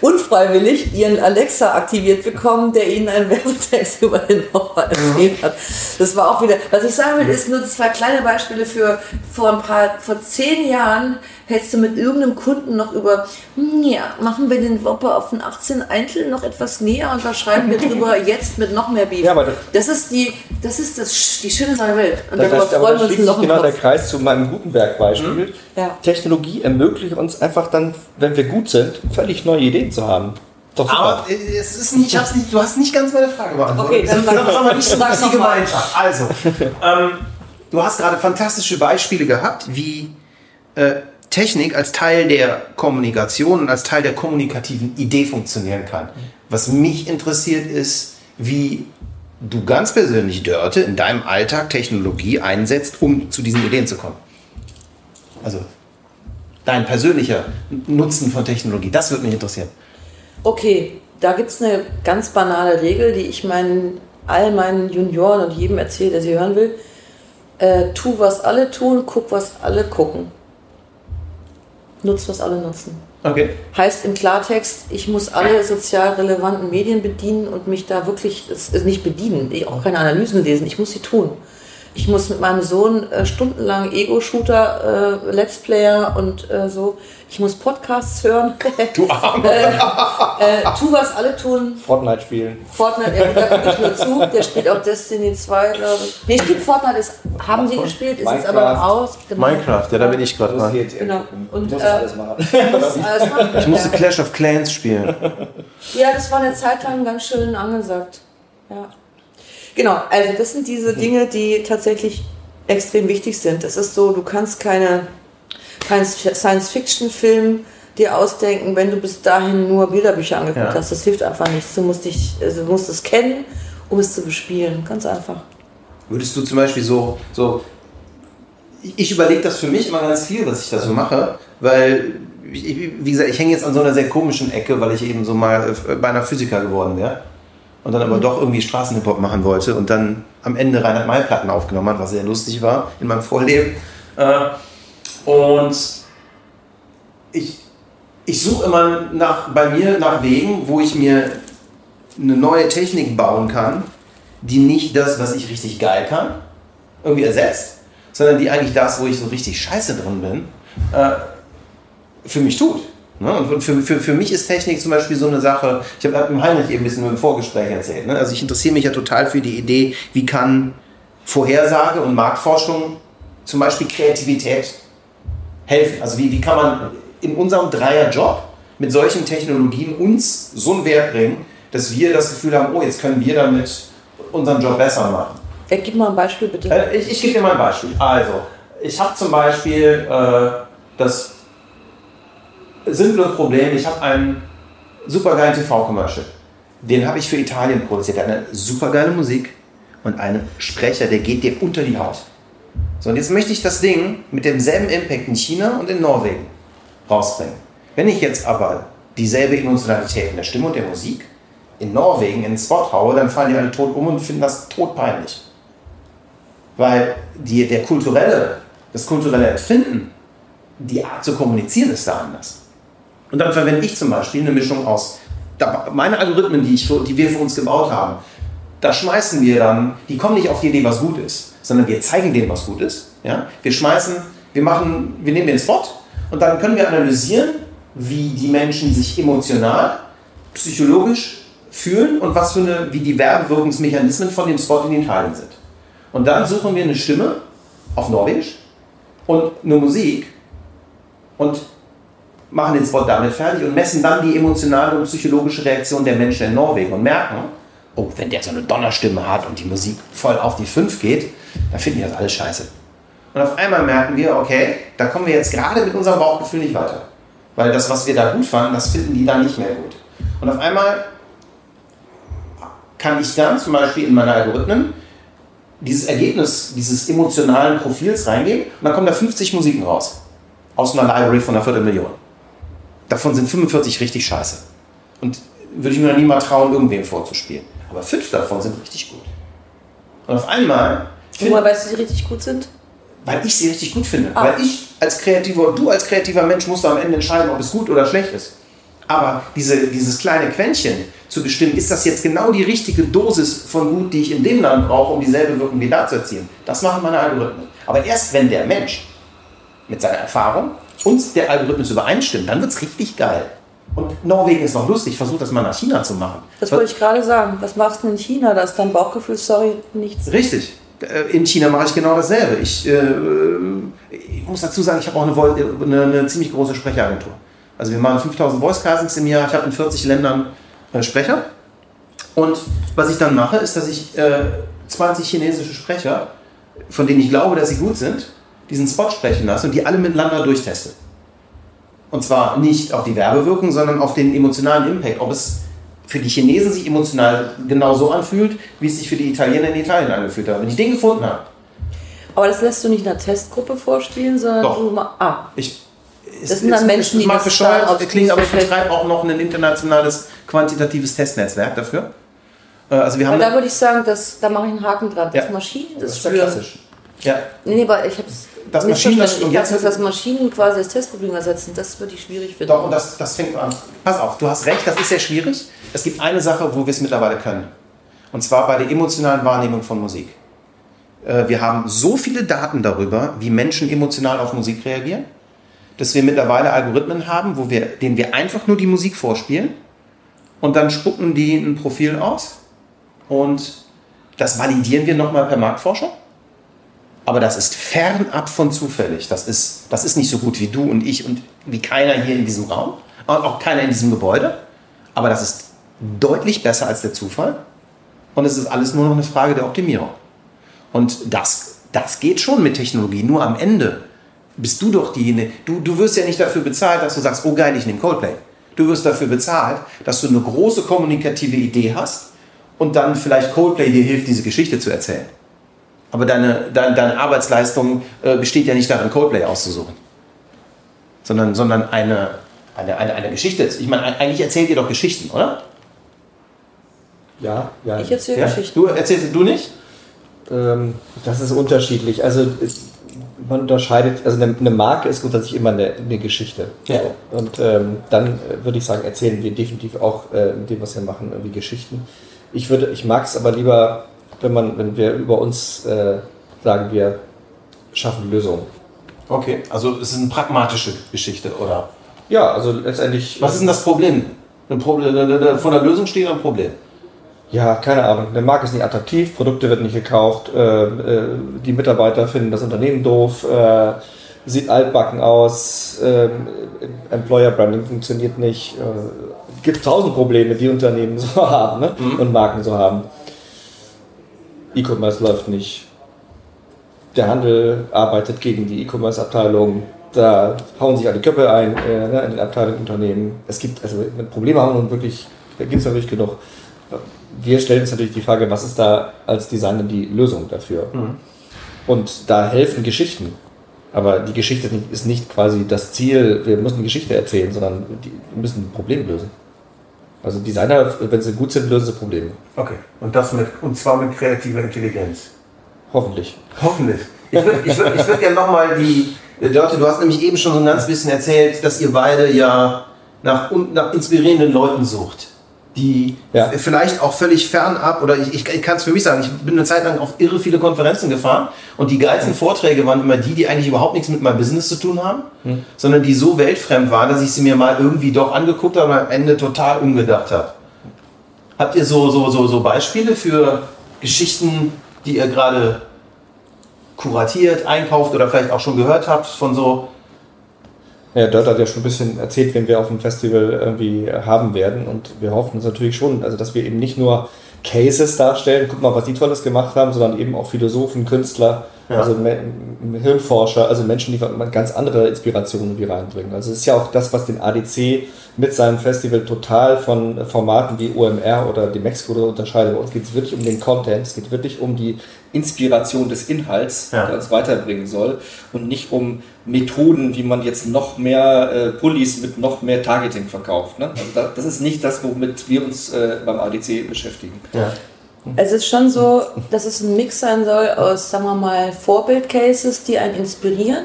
S4: unfreiwillig ihren Alexa aktiviert bekommen, der ihnen einen Werbetext über den Whopper erzählt hat. Das war auch wieder, was ich sagen will, ist nur zwei kleine Beispiele für vor ein paar, vor zehn Jahren hättest du mit irgendeinem Kunden noch über, hm, ja, machen wir den Whopper auf den 18 Eintel noch etwas näher und da schreiben wir drüber jetzt mit noch mehr Beef.
S3: Ja, aber das-
S4: das ist die, das ist das, die schöne neue Welt. Und
S3: Da,
S4: darüber
S3: da, aber
S4: freuen wir uns im
S3: genau der
S4: Kopf.
S3: Kreis zu meinem Gutenberg-Beispiel.
S4: Ja.
S3: Technologie ermöglicht uns einfach dann, wenn wir gut sind, völlig neue Ideen zu haben. Doch, super.
S1: Aber äh, es ist nicht, ich hab's nicht, du hast nicht ganz meine Frage beantwortet.
S4: Okay, dann sag-
S1: aber nicht was sie
S4: mal.
S1: gemeint hat. Also, ähm, du hast gerade fantastische Beispiele gehabt, wie äh, Technik als Teil der Kommunikation und als Teil der kommunikativen Idee funktionieren kann. Was mich interessiert ist, wie du ganz persönlich, Dörte, in deinem Alltag Technologie einsetzt, um zu diesen Ideen zu kommen. Also dein persönlicher Nutzen von Technologie, das würde mich interessieren.
S4: Okay, da gibt es eine ganz banale Regel, die ich meinen, all meinen Junioren und jedem erzähle, der sie hören will. Äh, tu, was alle tun, guck, was alle gucken. Nutzt, was alle nutzen.
S1: Okay.
S4: Heißt im Klartext, ich muss alle sozial relevanten Medien bedienen und mich da wirklich, ist nicht bedienen, ich auch keine Analysen lesen, ich muss sie tun. Ich muss mit meinem Sohn äh, stundenlang Ego-Shooter, äh, Let's Player und äh, so, ich muss Podcasts hören.
S1: Du Arme.
S4: äh, tu, was alle tun,
S3: Fortnite spielen.
S4: Fortnite, ja, da gucke ich nur zu. Der spielt auch Destiny 2, glaube ich. Nee, spielt Fortnite, ist, haben sie gespielt, ist jetzt aber. Genau.
S1: Minecraft, ja, da bin ich gerade
S3: Das
S1: mal.
S4: Genau.
S3: Und
S4: Und,
S3: du musst
S4: äh,
S3: alles machen.
S4: Muss alles machen.
S1: Ich musste. Clash of Clans spielen.
S4: ja, das war eine Zeit lang ganz schön angesagt. Ja. Genau, also das sind diese Dinge, die tatsächlich extrem wichtig sind. Das ist so, du kannst keine, keinen Science-Fiction-Film dir ausdenken, wenn du bis dahin nur Bilderbücher angeguckt
S1: Ja.
S4: hast. Das hilft einfach nichts. Du musst, dich, also du musst es kennen, um es zu bespielen. Ganz einfach.
S1: Würdest du zum Beispiel so, so ich- ich überlege das für mich immer ganz viel, was ich da so mache, weil, ich, wie gesagt, ich hänge jetzt an so einer sehr komischen Ecke, weil ich eben so mal äh, beinahe Physiker geworden wäre und dann aber doch irgendwie Straßenhip-Hop machen wollte und dann am Ende Reinhard May-Platten aufgenommen hat, was sehr lustig war in meinem Vorleben. Äh, Und ich, ich suche immer nach, bei mir nach Wegen, wo ich mir eine neue Technik bauen kann, die nicht das, was ich richtig geil kann, irgendwie ersetzt, sondern die eigentlich das, wo ich so richtig scheiße drin bin, äh, für mich tut. Ne? Und für, für, für mich ist Technik zum Beispiel so eine Sache, ich habe dem Heinrich eben ein bisschen im Vorgespräch erzählt. Ne? Also ich interessiere mich ja total für die Idee, wie kann Vorhersage und Marktforschung zum Beispiel Kreativität helfen. Also wie, wie kann man in unserem Dreierjob mit solchen Technologien uns so einen Wert bringen, dass wir das Gefühl haben, oh, jetzt können wir damit unseren Job besser machen.
S4: Ja, gib mal ein Beispiel bitte.
S1: Äh, Ich, ich gebe dir mal ein Beispiel. Also, ich habe zum Beispiel äh, das simple Problem, ich habe einen supergeilen TV-Commercial. Den habe ich für Italien produziert. Der hat eine supergeile Musik und einen Sprecher, der geht dir unter die Haut. So, und jetzt möchte ich das Ding mit demselben Impact in China und in Norwegen rausbringen. Wenn ich jetzt aber dieselbe Emotionalität in der Stimme und der Musik in Norwegen in den Spot haue, dann fallen die alle tot um und finden das todpeinlich. Weil die, der kulturelle, das kulturelle Empfinden, die Art zu kommunizieren ist da anders. Und dann verwende ich zum Beispiel eine Mischung aus, meine Algorithmen, die, ich, die wir für uns gebaut haben, da schmeißen wir dann, die kommen nicht auf die Idee, was gut ist, sondern wir zeigen denen, was gut ist. Ja? Wir schmeißen, wir machen, wir nehmen den Spot und dann können wir analysieren, wie die Menschen sich emotional, psychologisch fühlen und was für eine, wie die Werbewirkungsmechanismen von dem Spot in den Teilen sind. Und dann suchen wir eine Stimme auf Norwegisch und eine Musik und machen den Spot damit fertig und messen dann die emotionale und psychologische Reaktion der Menschen in Norwegen und merken, oh, wenn der so eine Donnerstimme hat und die Musik voll auf die 5 geht, dann finden die das alles scheiße. Und auf einmal merken wir, okay, da kommen wir jetzt gerade mit unserem Bauchgefühl nicht weiter. Weil das, was wir da gut fanden, das finden die da nicht mehr gut. Und auf einmal kann ich dann zum Beispiel in meine Algorithmen dieses Ergebnis dieses emotionalen Profils reingeben und dann kommen da 50 Musiken raus. Aus einer Library von einer Viertelmillion. Davon sind 45 richtig scheiße. Und würde ich mir noch nie mal trauen, irgendwem vorzuspielen. Aber fünf davon sind richtig gut. Und auf einmal,
S4: Woher weißt du, dass sie richtig gut sind?
S1: weil ich sie richtig gut finde.
S4: Ah.
S1: Weil ich als kreativer, du als kreativer Mensch musst am Ende entscheiden, ob es gut oder schlecht ist. Aber diese, dieses kleine Quäntchen zu bestimmen, ist das jetzt genau die richtige Dosis von Gut, die ich in dem Land brauche, um dieselbe Wirkung wie da zu erzielen. Das machen meine Algorithmen. Aber erst wenn der Mensch mit seiner Erfahrung und der Algorithmus übereinstimmt, dann wird es richtig geil. Und Norwegen ist noch lustig, versucht das mal nach China zu machen.
S4: Das wollte ich gerade sagen. Was machst du denn in China? Da ist dein Bauchgefühl, sorry, nichts.
S1: Richtig. Äh, In China mache ich genau dasselbe. Ich, äh, ich muss dazu sagen, ich habe auch eine, eine, eine ziemlich große Sprecheragentur. Also wir machen 5000 Voice Castings im Jahr. Ich habe in 40 Ländern äh, Sprecher. Und was ich dann mache, ist, dass ich äh, 20 chinesische Sprecher, von denen ich glaube, dass sie gut sind, diesen Spot sprechen lasse und die alle miteinander durchteste. Und zwar nicht auf die Werbewirkung, sondern auf den emotionalen Impact. Ob es für die Chinesen sich emotional genauso anfühlt, wie es sich für die Italiener in Italien angefühlt hat. Wenn ich den gefunden habe,
S4: Aber das lässt du nicht in einer Testgruppe vorspielen, sondern
S1: Doch.
S4: du ma- ah,
S1: ich.
S4: Das sind dann Menschen, die das
S1: bescheuert
S4: aufs
S1: klingen, aber ich betreibe auch noch ein internationales quantitatives Testnetzwerk dafür. Äh, Also wir haben
S4: Aber da würde ich sagen, dass, da mache ich einen Haken dran. Das
S1: Ja.
S4: Maschinen, das,
S1: das ist klassisch. Ja,
S4: nee, aber ich habe es
S1: Das Maschinen- das- und jetzt-
S4: dass das Maschinen quasi das Testproblem ersetzen, das würde ich schwierig finden.
S1: Doch, und das, das fängt an. Pass auf, du hast recht, das ist sehr schwierig. Es gibt eine Sache, wo wir es mittlerweile können. Und zwar bei der emotionalen Wahrnehmung von Musik. Äh, Wir haben so viele Daten darüber, wie Menschen emotional auf Musik reagieren, dass wir mittlerweile Algorithmen haben, wo wir, denen wir einfach nur die Musik vorspielen und dann spucken die ein Profil aus und das validieren wir nochmal per Marktforschung. Aber das ist fernab von zufällig. Das ist, das ist nicht so gut wie du und ich und wie keiner hier in diesem Raum und auch keiner in diesem Gebäude. Aber das ist deutlich besser als der Zufall. Und es ist alles nur noch eine Frage der Optimierung. Und das, das geht schon mit Technologie. Nur am Ende bist du doch diejenige. Du, du wirst ja nicht dafür bezahlt, dass du sagst, oh geil, ich nehme Coldplay. Du wirst dafür bezahlt, dass du eine große kommunikative Idee hast und dann vielleicht Coldplay dir hilft, diese Geschichte zu erzählen. Aber deine, deine, deine Arbeitsleistung äh, besteht ja nicht darin, Coldplay auszusuchen, sondern, sondern eine, eine, eine, eine Geschichte. Ich meine, eigentlich erzählt ihr doch Geschichten, oder?
S3: Ja, ja.
S4: Ich erzähle
S1: Ja?
S4: Geschichten.
S1: Du erzählst du nicht?
S3: Ähm, das ist unterschiedlich. Also man unterscheidet, also eine, eine Marke ist grundsätzlich immer eine, eine Geschichte.
S1: Ja.
S3: So. Und ähm, dann äh, würde ich sagen, erzählen wir definitiv auch äh, mit dem, was wir machen, irgendwie Geschichten. Ich würde, ich mag es aber lieber, wenn man, wenn wir über uns äh, sagen, wir schaffen Lösungen.
S1: Okay, also es ist eine pragmatische Geschichte, oder?
S3: Ja, also letztendlich.
S1: Was ist denn das Problem? Problem von der Lösung steht ein Problem.
S3: Ja, keine Ahnung. Der Markt ist nicht attraktiv, Produkte werden nicht gekauft, äh, äh, die Mitarbeiter finden das Unternehmen doof, äh, sieht altbacken aus, äh, Employer Branding funktioniert nicht. Äh, gibt tausend Probleme, die Unternehmen so haben ne? und Marken so haben. E-Commerce läuft nicht. Der Handel arbeitet gegen die E-Commerce-Abteilung. Da hauen sich alle Köpfe ein äh, ne, in den Abteilungen Unternehmen. Es gibt, also Probleme haben nun wirklich, da gibt es natürlich genug wir stellen uns natürlich die Frage, was ist da als Designer die Lösung dafür? Und da helfen Geschichten. Aber die Geschichte ist nicht quasi das Ziel, wir müssen Geschichte erzählen, sondern wir müssen ein Problem lösen. Also Designer, wenn sie gut sind, lösen sie Probleme.
S1: Okay, und das mit, und zwar mit kreativer Intelligenz.
S3: Hoffentlich.
S1: Hoffentlich. Ich würde ich würd, ich würd gerne nochmal die. Dörte, du hast nämlich eben schon so ein ganz bisschen erzählt, dass ihr beide ja nach, nach inspirierenden Leuten sucht. Die
S3: Ja.
S1: vielleicht auch völlig fernab, oder ich, ich, ich kann es für mich sagen, ich bin eine Zeit lang auf irre viele Konferenzen gefahren und die geilsten Vorträge waren immer die, die eigentlich überhaupt nichts mit meinem Business zu tun haben, sondern die so weltfremd waren, dass ich sie mir mal irgendwie doch angeguckt habe und am Ende total umgedacht habe. Habt ihr so, so, so, so Beispiele für Geschichten, die ihr gerade kuratiert, einkauft oder vielleicht auch schon gehört habt von so.
S3: Ja, dort hat ja schon ein bisschen erzählt, wen wir auf dem Festival irgendwie haben werden. Und wir hoffen uns natürlich schon, also dass wir eben nicht nur Cases darstellen, guck mal, was die Tolles gemacht haben, sondern eben auch Philosophen, Künstler,
S1: Ja.
S3: also Hirnforscher, also Menschen, die ganz andere Inspirationen wie reinbringen. Also es ist ja auch das, was den ADC mit seinem Festival total von Formaten wie OMR oder dem Mexiko unterscheidet. Bei uns geht es wirklich um den Content, es geht wirklich um die Inspiration des Inhalts,
S1: Ja.
S3: der uns weiterbringen soll und nicht um Methoden, wie man jetzt noch mehr äh, Pullis mit noch mehr Targeting verkauft. Ne? Also da, das ist nicht das, womit wir uns äh, beim ADC beschäftigen.
S4: Es ist schon so, dass es ein Mix sein soll aus, sagen wir mal, Vorbildcases, die einen inspirieren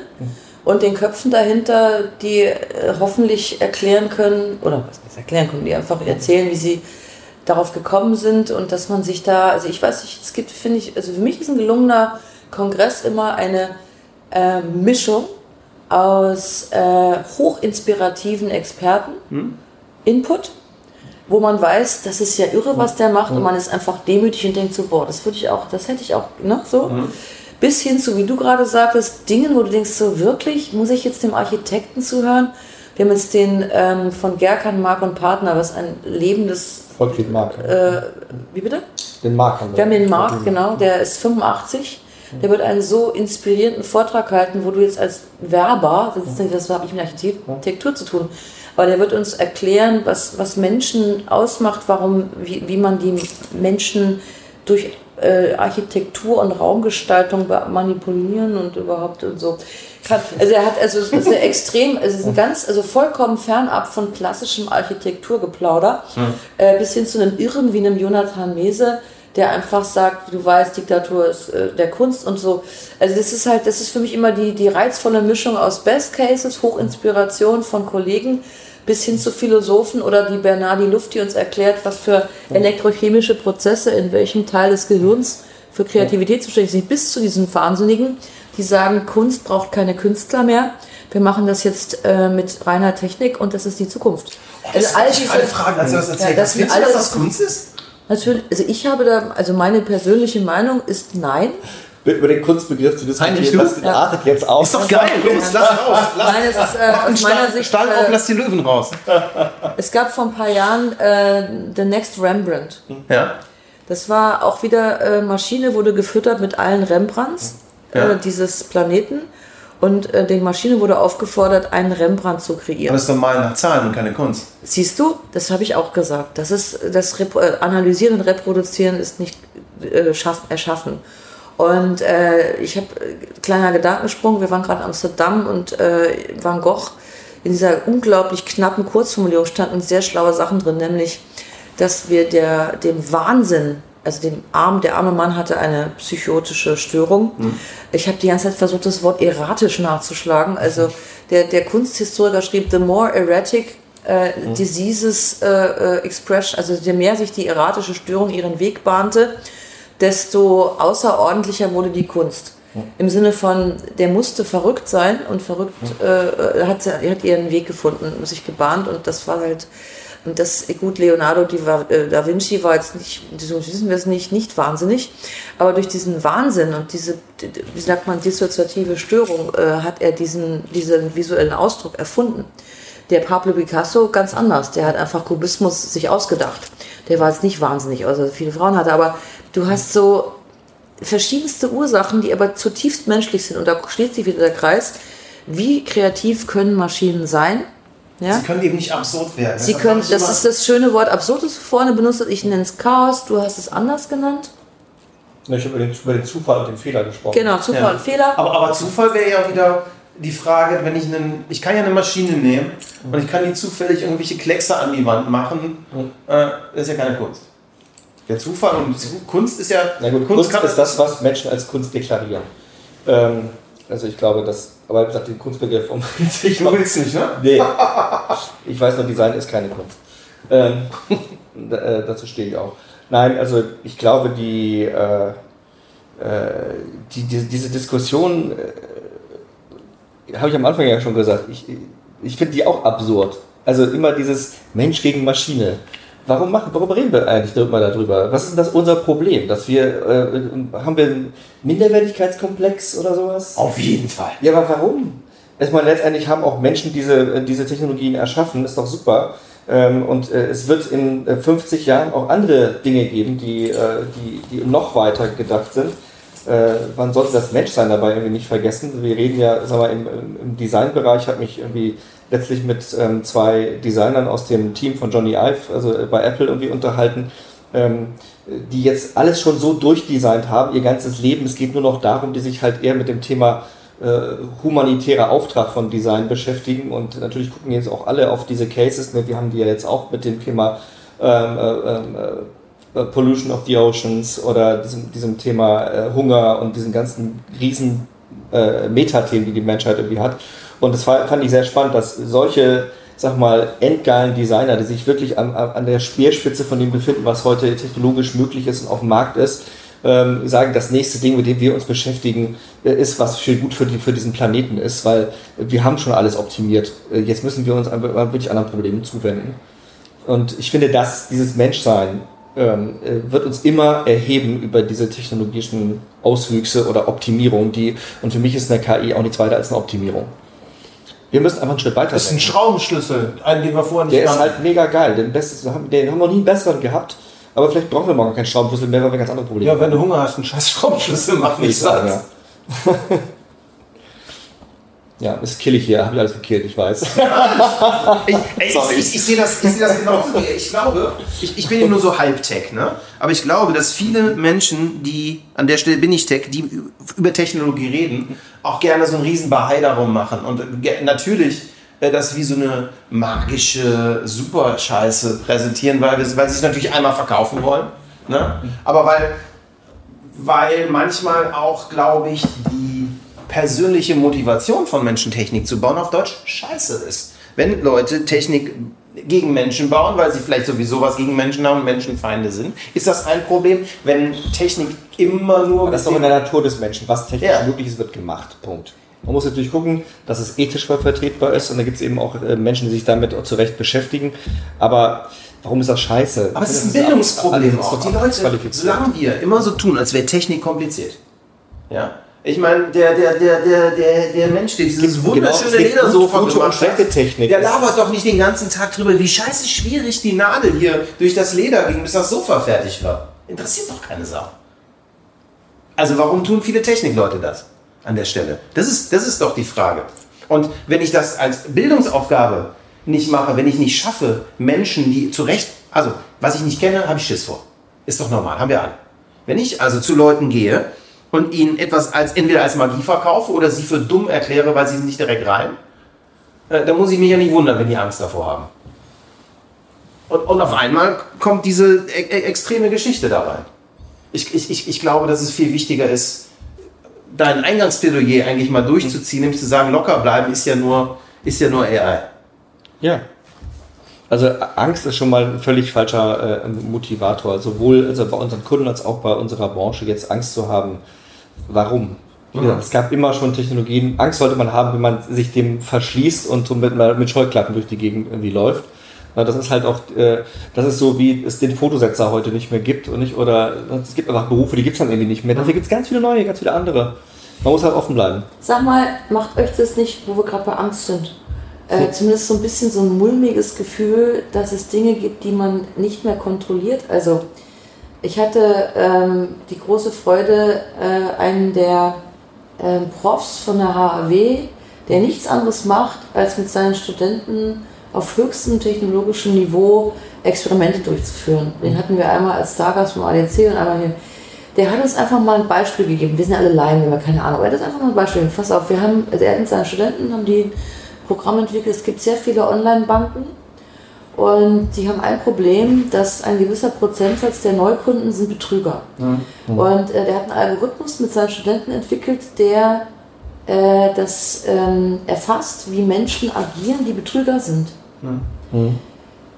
S4: und den Köpfen dahinter, die äh, hoffentlich erklären können, oder was heißt erklären können, die einfach erzählen, wie sie darauf gekommen sind und dass man sich da, also ich weiß nicht, es gibt, finde ich, also für mich ist ein gelungener Kongress immer eine äh, Mischung aus äh, hochinspirativen Experten, Input, wo man weiß, das ist ja irre, was der macht und man ist einfach demütig und denkt so, boah, das würde ich auch, das hätte ich auch, ne, so. Bis hin zu, wie du gerade sagtest, Dingen, wo du denkst, so wirklich, muss ich jetzt dem Architekten zuhören, Wir haben jetzt den ähm, von Gerkan, Mark und Partner, was ein lebendes,
S3: Volkfried Mark.
S4: äh, wie bitte?
S3: den Mark haben
S4: Wir haben den Mark, genau, der ist 85. Der wird einen so inspirierenden Vortrag halten, wo du jetzt als Werber, das, ist, das habe ich mit Architektur zu tun, aber der wird uns erklären, was, was Menschen ausmacht, warum, wie, wie man die Menschen durch äh, Architektur und Raumgestaltung manipulieren und überhaupt und so. Also er hat also es ist extrem, es ist ein ganz, also vollkommen fernab von klassischem Architekturgeplauder, äh, bis hin zu einem Irren wie einem Jonathan Mese, der einfach sagt, du weißt, Diktatur ist äh, der Kunst und so. Also das ist halt, das ist für mich immer die, die reizvolle Mischung aus Best Cases, Hochinspiration von Kollegen, bis hin zu Philosophen oder die Bernardi Luft, die uns erklärt, was für elektrochemische Prozesse in welchem Teil des Gehirns für Kreativität zuständig sind, bis zu diesen Wahnsinnigen, die sagen, Kunst braucht keine Künstler mehr. Wir machen das jetzt äh, mit reiner Technik und das ist die Zukunft. Also all
S1: wollte ich
S4: diese,
S1: gerade fragen, als du das erzählt
S4: Ja, das
S1: Findest du, dass
S4: alles-
S1: das Kunst ist?
S4: natürlich, also ich habe da, also meine persönliche Meinung ist nein.
S3: Über den Kunstbegriff zu
S1: Heinrich,
S3: diskutieren,
S1: du?
S3: das artet jetzt aus.
S1: Ist doch geil. Los, lass raus. Lass
S4: Nein, es ist äh, aus meiner Sicht.
S1: Stall auf,
S4: Äh,
S1: lass die Löwen raus.
S4: es gab vor ein paar Jahren äh, The Next Rembrandt.
S1: Ja.
S4: Das war auch wieder äh, Maschine, wurde gefüttert mit allen Rembrandts
S1: Ja.
S4: äh, dieses Planeten. Und äh, die Maschine wurde aufgefordert, einen Rembrandt zu
S1: Aber
S4: kreieren.
S1: das ist doch mal nach Zahlen und keine Kunst.
S4: Siehst du, das habe ich auch gesagt. Das ist das Rep äh, Analysieren und Reproduzieren ist nicht äh, schaff erschaffen. Und äh, ich habe äh, kleiner Gedankensprung. Wir waren gerade in Amsterdam und äh, Van Gogh in dieser unglaublich knappen Kurzformulierung standen sehr schlaue Sachen drin, nämlich, dass wir der dem Wahnsinn also dem arm, der arme Mann hatte eine psychotische Störung. Ich habe die ganze Zeit versucht, das Wort erratisch nachzuschlagen. Also der, der Kunsthistoriker schrieb, the more erratic äh, diseases äh, äh, expression, also je mehr sich die erratische Störung ihren Weg bahnte, desto außerordentlicher wurde die Kunst. Im Sinne von, der musste verrückt sein und verrückt äh, hat, sie- hat ihren Weg gefunden, sich gebahnt und das war halt, und das, gut, Leonardo äh, da Vinci war jetzt nicht, so wissen wir es nicht, nicht wahnsinnig, aber durch diesen Wahnsinn und diese, wie sagt man, dissoziative Störung äh, hat er diesen, diesen visuellen Ausdruck erfunden. Der Pablo Picasso ganz anders. Der hat einfach Kubismus sich ausgedacht. Der war jetzt nicht wahnsinnig, also viele Frauen hatte, aber du hast so verschiedenste Ursachen, die aber zutiefst menschlich sind. Und da schließt sich wieder der Kreis. Wie kreativ können Maschinen sein? Ja?
S1: Sie können eben nicht absurd werden.
S4: Sie
S1: Das
S4: können, das ist das schöne Wort absurd, das du vorne benutzt. hast. Ich nenne es Chaos, du hast es anders genannt.
S3: Ich habe über den, über den Zufall und den Fehler gesprochen.
S4: Genau, Zufall
S1: Ja.
S4: und Fehler.
S1: Aber, aber Zufall wäre ja wieder die Frage, wenn ich einen, ich kann ja eine Maschine nehmen und ich kann die zufällig irgendwelche Kleckse an die Wand machen, äh, das ist ja keine Kunst. Der Zufall und Kunst ist ja,
S3: Na gut, Kunst,
S1: kann,
S3: ist das, was Menschen als Kunst deklarieren. Ähm, also ich glaube, dass, aber wie gesagt, den Kunstbegriff um sich
S1: Du willst nicht, ne?
S3: Nee. Ich weiß nur, Design ist keine Kunst. Ähm, äh, dazu stehe ich auch. Nein, also ich glaube, die, äh, äh, die, die diese Diskussion, äh, habe ich am Anfang ja schon gesagt, ich, ich finde die auch absurd. Also immer dieses Mensch gegen Maschine. Warum, machen, warum reden wir eigentlich immer darüber? Was ist denn das unser Problem? Dass wir, äh, haben wir einen Minderwertigkeitskomplex oder sowas?
S1: Auf jeden Fall.
S3: Ja, aber warum? Ich meine, letztendlich haben auch Menschen diese, diese Technologien erschaffen, ist doch super. Ähm, Und äh, es wird in äh, 50 Jahren auch andere Dinge geben, die, äh, die, die noch weiter gedacht sind. Äh, Man sollte das Menschsein dabei irgendwie nicht vergessen. Wir reden ja, sagen wir, im, im Designbereich, habe mich irgendwie letztlich mit ähm, zwei Designern aus dem Team von Johnny Ive, also äh, bei Apple irgendwie unterhalten, ähm, die jetzt alles schon so durchdesignt haben, ihr ganzes Leben. Es geht nur noch darum, die sich halt eher mit dem Thema äh, humanitärer Auftrag von Design beschäftigen und natürlich gucken jetzt auch alle auf diese Cases. Ne? Wir haben die ja jetzt auch mit dem Thema ähm, äh, ähm, äh, Pollution of the Oceans oder diesem, diesem Thema äh, Hunger und diesen ganzen riesen äh, Metathemen, die die Menschheit irgendwie hat. Und das fand ich sehr spannend, dass solche, sag mal, endgeilen Designer, die sich wirklich an, an der Speerspitze von dem befinden, was heute technologisch möglich ist und auf dem Markt ist, ähm, sagen, das nächste Ding, mit dem wir uns beschäftigen, äh, ist, was viel gut für, die, für diesen Planeten ist, weil wir haben schon alles optimiert. Äh, Jetzt müssen wir uns wirklich anderen Problemen zuwenden. Und ich finde, dass dieses Menschsein ähm, äh, wird uns immer erheben über diese technologischen Auswüchse oder Optimierung, die, und für mich ist eine KI auch nichts weiter als eine Optimierung. Wir müssen einfach einen Schritt weiter
S1: Das ist ein. Schraubenschlüssel, einen, den wir vorher nicht
S3: Der ist halt mega geil. Den, bestes, den haben wir noch nie einen besseren gehabt. Aber vielleicht brauchen wir morgen keinen Schraubenschlüssel mehr, weil wir ganz andere Probleme
S1: Ja, wenn du Hunger hast, ein scheiß Schraubenschlüssel macht nicht satt.
S3: ja. ja, ist killig hier. Habe ich alles gekillt, ich weiß.
S1: Ich, ey, ich, ich, ich sehe das, ich sehe das genau so. Ich glaube, ich, ich bin ja nur so halb-Tech, ne? Aber ich glaube, dass viele Menschen, die, an der Stelle bin ich Tech, die über Technologie reden, auch gerne so einen riesen Bahai darum machen. Und natürlich äh, das wie so eine magische Superscheiße präsentieren, weil, wir, weil sie es natürlich einmal verkaufen wollen. Ne? Aber weil, weil manchmal auch, glaube ich, die persönliche Motivation von Menschen, Technik zu bauen, auf Deutsch scheiße ist. Wenn Leute Technik gegen Menschen bauen, weil sie vielleicht sowieso was gegen Menschen haben und Menschenfeinde sind, ist das ein Problem. Wenn Technik immer nur...
S3: Das ist doch in der Natur des Menschen. Was technisch
S1: Ja.
S3: möglich ist, wird gemacht. Punkt. Man muss natürlich gucken, dass es ethisch vertretbar ist. Und da gibt es eben auch äh, Menschen, die sich damit zu Recht beschäftigen. Aber warum ist das scheiße?
S1: Aber es ist ein Bildungsproblem auch. Die Leute, solange wir immer so tun, als wäre Technik kompliziert. Ja. Ich meine, der, der, der, der, der, der Mensch, der dieses
S3: gibt-
S1: wunderschöne
S3: genau,
S1: Ledersofa
S3: gute und
S1: gemacht
S3: schlechte
S1: hat,
S3: Technik.
S1: der labert doch nicht den ganzen Tag drüber, wie scheiße schwierig die Nadel hier durch das Leder ging, bis das Sofa fertig war. Interessiert doch keine Sau. Also warum tun viele Technikleute das an der Stelle? Das ist, das ist doch die Frage. Und wenn ich das als Bildungsaufgabe nicht mache, wenn ich nicht schaffe, Menschen, die zu Recht, also was ich nicht kenne, habe ich Schiss vor. Ist doch normal, haben wir alle. Wenn ich also zu Leuten gehe und ihnen etwas als entweder als Magie verkaufe oder sie für dumm erkläre, weil sie es nicht direkt rein, äh, dann muss ich mich ja nicht wundern, wenn die Angst davor haben. Und, und auf einmal kommt diese e e extreme Geschichte da rein. Ich, ich, ich, glaube, dass es viel wichtiger ist, dein Eingangsplädoyer eigentlich mal durchzuziehen, nämlich zu sagen, locker bleiben ist ja nur, ist ja nur AI.
S3: Ja. Also Angst ist schon mal ein völlig falscher äh, Motivator. Sowohl also bei unseren Kunden als auch bei unserer Branche jetzt Angst zu haben. Warum? Wie gesagt, es gab immer schon Technologien. Angst sollte man haben, wenn man sich dem verschließt und so mit, mit Scheuklappen durch die Gegend irgendwie läuft. Das ist halt auch, äh, das ist so, wie es den Fotosetzer heute nicht mehr gibt und nicht, oder es gibt einfach Berufe, die gibt es dann irgendwie nicht mehr. Dafür gibt es ganz viele neue, ganz viele andere. Man muss halt offen bleiben.
S4: Sag mal, macht euch das nicht, wo wir gerade bei Angst sind, äh, zumindest so ein bisschen so ein mulmiges Gefühl, dass es Dinge gibt, die man nicht mehr kontrolliert? Also, ich hatte ähm, die große Freude, äh, einen der ähm, Profs von der HAW, der nichts anderes macht, als mit seinen Studenten auf höchstem technologischen Niveau Experimente durchzuführen. Den hatten wir einmal als Stargast vom ADC und einmal hier. Der hat uns einfach mal ein Beispiel gegeben. Wir sind alle Laien, wir haben keine Ahnung. Aber er hat uns einfach mal ein Beispiel gegeben. Pass auf, wir haben, also er mit seinen Studenten haben die ein Programm entwickelt. Es gibt sehr viele Online-Banken und die haben ein Problem, dass ein gewisser Prozentsatz der Neukunden sind Betrüger. Und äh, der hat einen Algorithmus mit seinen Studenten entwickelt, der äh, das ähm, erfasst, wie Menschen agieren, die Betrüger sind.